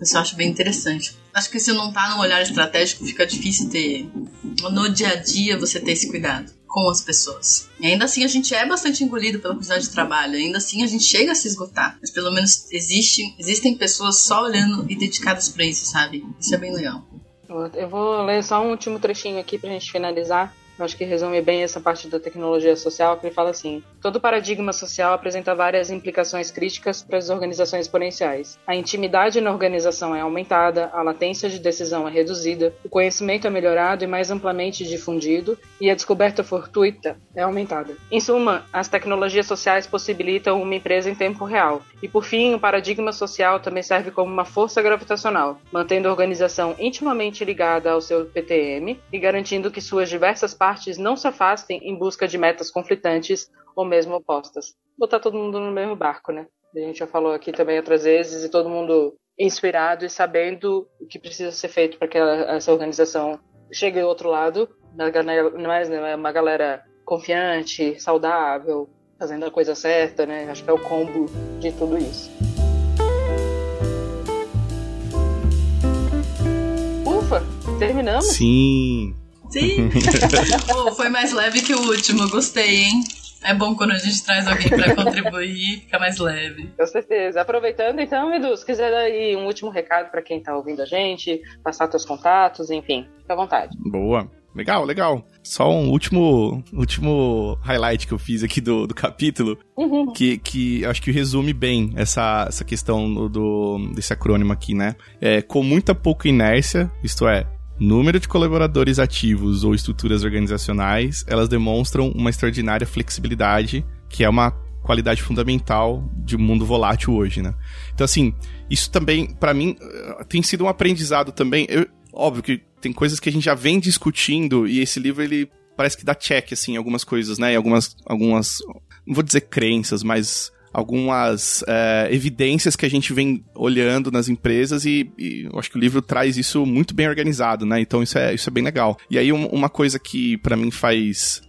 Isso eu acho bem interessante. Acho que se não tá no olhar estratégico, fica difícil ter. No dia a dia você ter esse cuidado com as pessoas. E ainda assim a gente é bastante engolido pela quantidade de trabalho, ainda assim a gente chega a se esgotar. Mas pelo menos existe, existem pessoas só olhando e dedicadas para isso, sabe? Isso é bem legal. Eu vou ler só um último trechinho aqui pra gente finalizar eu acho que resume bem essa parte da tecnologia social, que ele fala assim: todo paradigma social apresenta várias implicações críticas para as organizações exponenciais. A intimidade na organização é aumentada, a latência de decisão é reduzida, o conhecimento é melhorado e mais amplamente difundido, e a descoberta fortuita é aumentada. Em suma, as tecnologias sociais possibilitam uma empresa em tempo real. E por fim, o paradigma social também serve como uma força gravitacional, mantendo a organização intimamente ligada ao seu PTM e garantindo que suas diversas partes partes não se afastem em busca de metas conflitantes ou mesmo opostas. Botar todo mundo no mesmo barco, né? A gente já falou aqui também outras vezes e todo mundo inspirado e sabendo o que precisa ser feito para que essa organização chegue ao outro lado, mas né, uma galera confiante, saudável, fazendo a coisa certa, né? Acho que é o combo de tudo isso. Ufa, terminamos? Sim. Sim. Pô, foi mais leve que o último, gostei, hein? É bom quando a gente traz alguém para contribuir, fica mais leve. Com certeza. Aproveitando, então, Edu, se quiser dar aí um último recado para quem tá ouvindo a gente, passar seus contatos, enfim, fica à vontade. Boa. Legal, legal. Só um último, último highlight que eu fiz aqui do, do capítulo, uhum. que, que acho que resume bem essa, essa questão do, do, desse acrônimo aqui, né? É, com muita pouca inércia, isto é, número de colaboradores ativos ou estruturas organizacionais, elas demonstram uma extraordinária flexibilidade, que é uma qualidade fundamental de um mundo volátil hoje, né? Então, assim, isso também, para mim, eh, tem sido um aprendizado também. Eu, óbvio que tem coisas que a gente já vem discutindo e esse livro, ele parece que dá check, assim, em algumas coisas, né? Em algumas, algumas, não vou dizer crenças, mas algumas é, evidências que a gente vem olhando nas empresas e, e, eu acho que o livro traz isso muito bem organizado, né? Então isso é, isso é bem legal. E aí um, uma coisa que para mim faz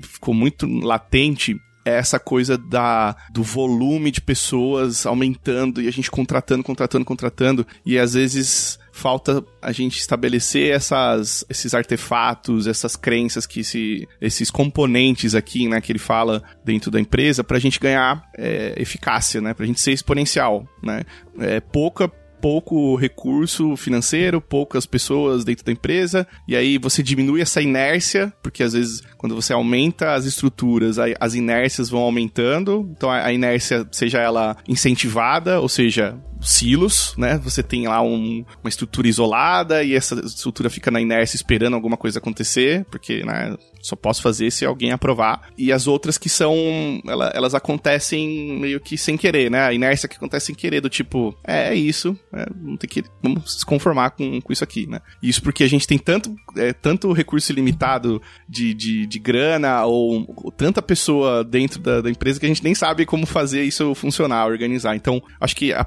ficou muito latente é essa coisa da, do volume de pessoas aumentando e a gente contratando, contratando, contratando. E às vezes falta a gente estabelecer essas, esses artefatos, essas crenças, que esse, esses componentes aqui, né, que ele fala dentro da empresa, para a gente ganhar é, eficácia, né, para a gente ser exponencial, né. É, pouca pouco recurso financeiro, poucas pessoas dentro da empresa, e aí você diminui essa inércia, porque às vezes quando você aumenta as estruturas, as inércias vão aumentando, então a inércia, seja ela incentivada, ou seja, silos, né? Você tem lá um, uma estrutura isolada e essa estrutura fica na inércia esperando alguma coisa acontecer, porque, né, só posso fazer se alguém aprovar. E as outras que são, ela, elas acontecem meio que sem querer, né? A inércia que acontece sem querer, do tipo, é, é isso, é, não tem que, vamos se conformar com, com isso aqui, né? Isso porque a gente tem tanto, é, tanto recurso ilimitado de, de, de grana ou, ou, tanta pessoa dentro da, da empresa que a gente nem sabe como fazer isso funcionar, organizar. Então, acho que a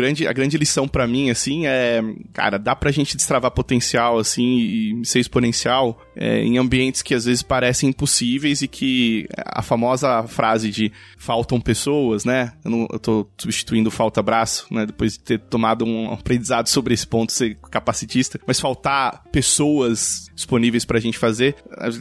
grande, a grande lição para mim, assim, é, cara, dá pra gente destravar potencial, assim, e ser exponencial é, em ambientes que às vezes parecem impossíveis e que a famosa frase de faltam pessoas, né? Eu, não, eu tô substituindo falta braço, né? Depois de ter tomado um aprendizado sobre esse ponto, ser capacitista, mas faltar pessoas disponíveis pra gente fazer,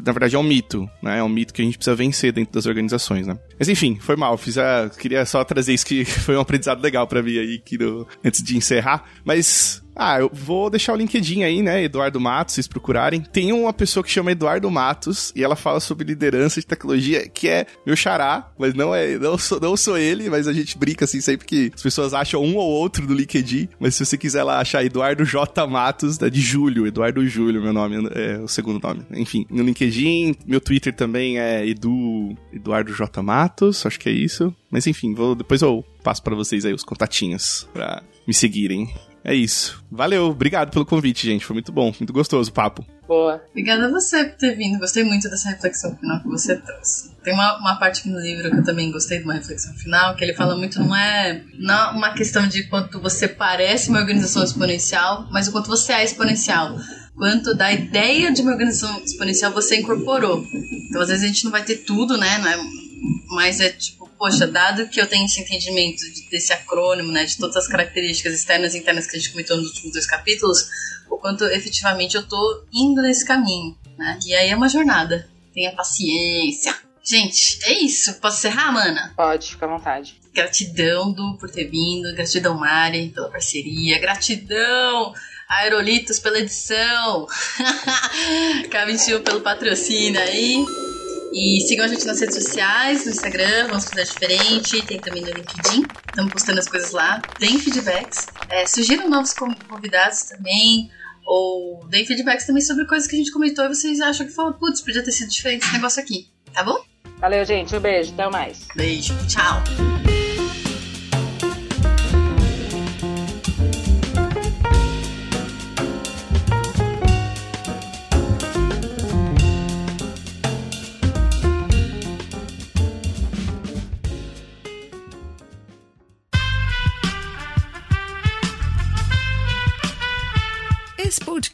na verdade é um mito, né? É um mito que a gente precisa vencer dentro das organizações, né? Mas enfim, foi mal, fiz a, queria só trazer isso que foi um aprendizado legal para mim aí que no, antes de encerrar. Mas ah, eu vou deixar o LinkedIn aí, né? Eduardo Matos, vocês procurarem. Tem uma pessoa que chama Eduardo Matos e ela fala sobre liderança de tecnologia, que é meu xará, mas não é, não sou, não sou ele, mas a gente brinca assim sempre que as pessoas acham um ou outro do LinkedIn. Mas se você quiser lá achar Eduardo J. Matos, é de Júlio, Eduardo Júlio, meu nome, é o segundo nome. Enfim, no LinkedIn, meu Twitter também é Edu Eduardo J. Matos, acho que é isso. Mas enfim, vou, depois eu passo para vocês aí os contatinhos pra me seguirem. É isso. Valeu, obrigado pelo convite, gente. Foi muito bom, muito gostoso o papo. Boa. Obrigada a você por ter vindo. Gostei muito dessa reflexão final que você trouxe. Tem uma, uma parte aqui no livro que eu também gostei de uma reflexão final, que ele fala muito, não é, não é uma questão de quanto você parece uma organização exponencial, mas o quanto você é exponencial quanto da ideia de uma organização exponencial você incorporou. Então, às vezes a gente não vai ter tudo, né? Não é, mas é tipo, poxa, dado que eu tenho esse entendimento desse acrônimo, né, de todas as características externas e internas que a gente comentou nos últimos dois capítulos, o quanto efetivamente eu tô indo nesse caminho, né? E aí é uma jornada. Tenha paciência. Gente, é isso. Posso encerrar, mana? Pode, fica à vontade. Gratidão, Du, por ter vindo. Gratidão, Mari, pela parceria. Gratidão, Aerolitos, pela edição. K21 pelo patrocínio aí. E sigam a gente nas redes sociais, no Instagram, vamos fazer diferente, tem também no LinkedIn, estamos postando as coisas lá, deem feedbacks, é, sugiram novos convidados também, ou deem feedbacks também sobre coisas que a gente comentou e vocês acham que foi, putz, podia ter sido diferente esse negócio aqui, tá bom? Valeu, gente, um beijo, até mais. Beijo, tchau.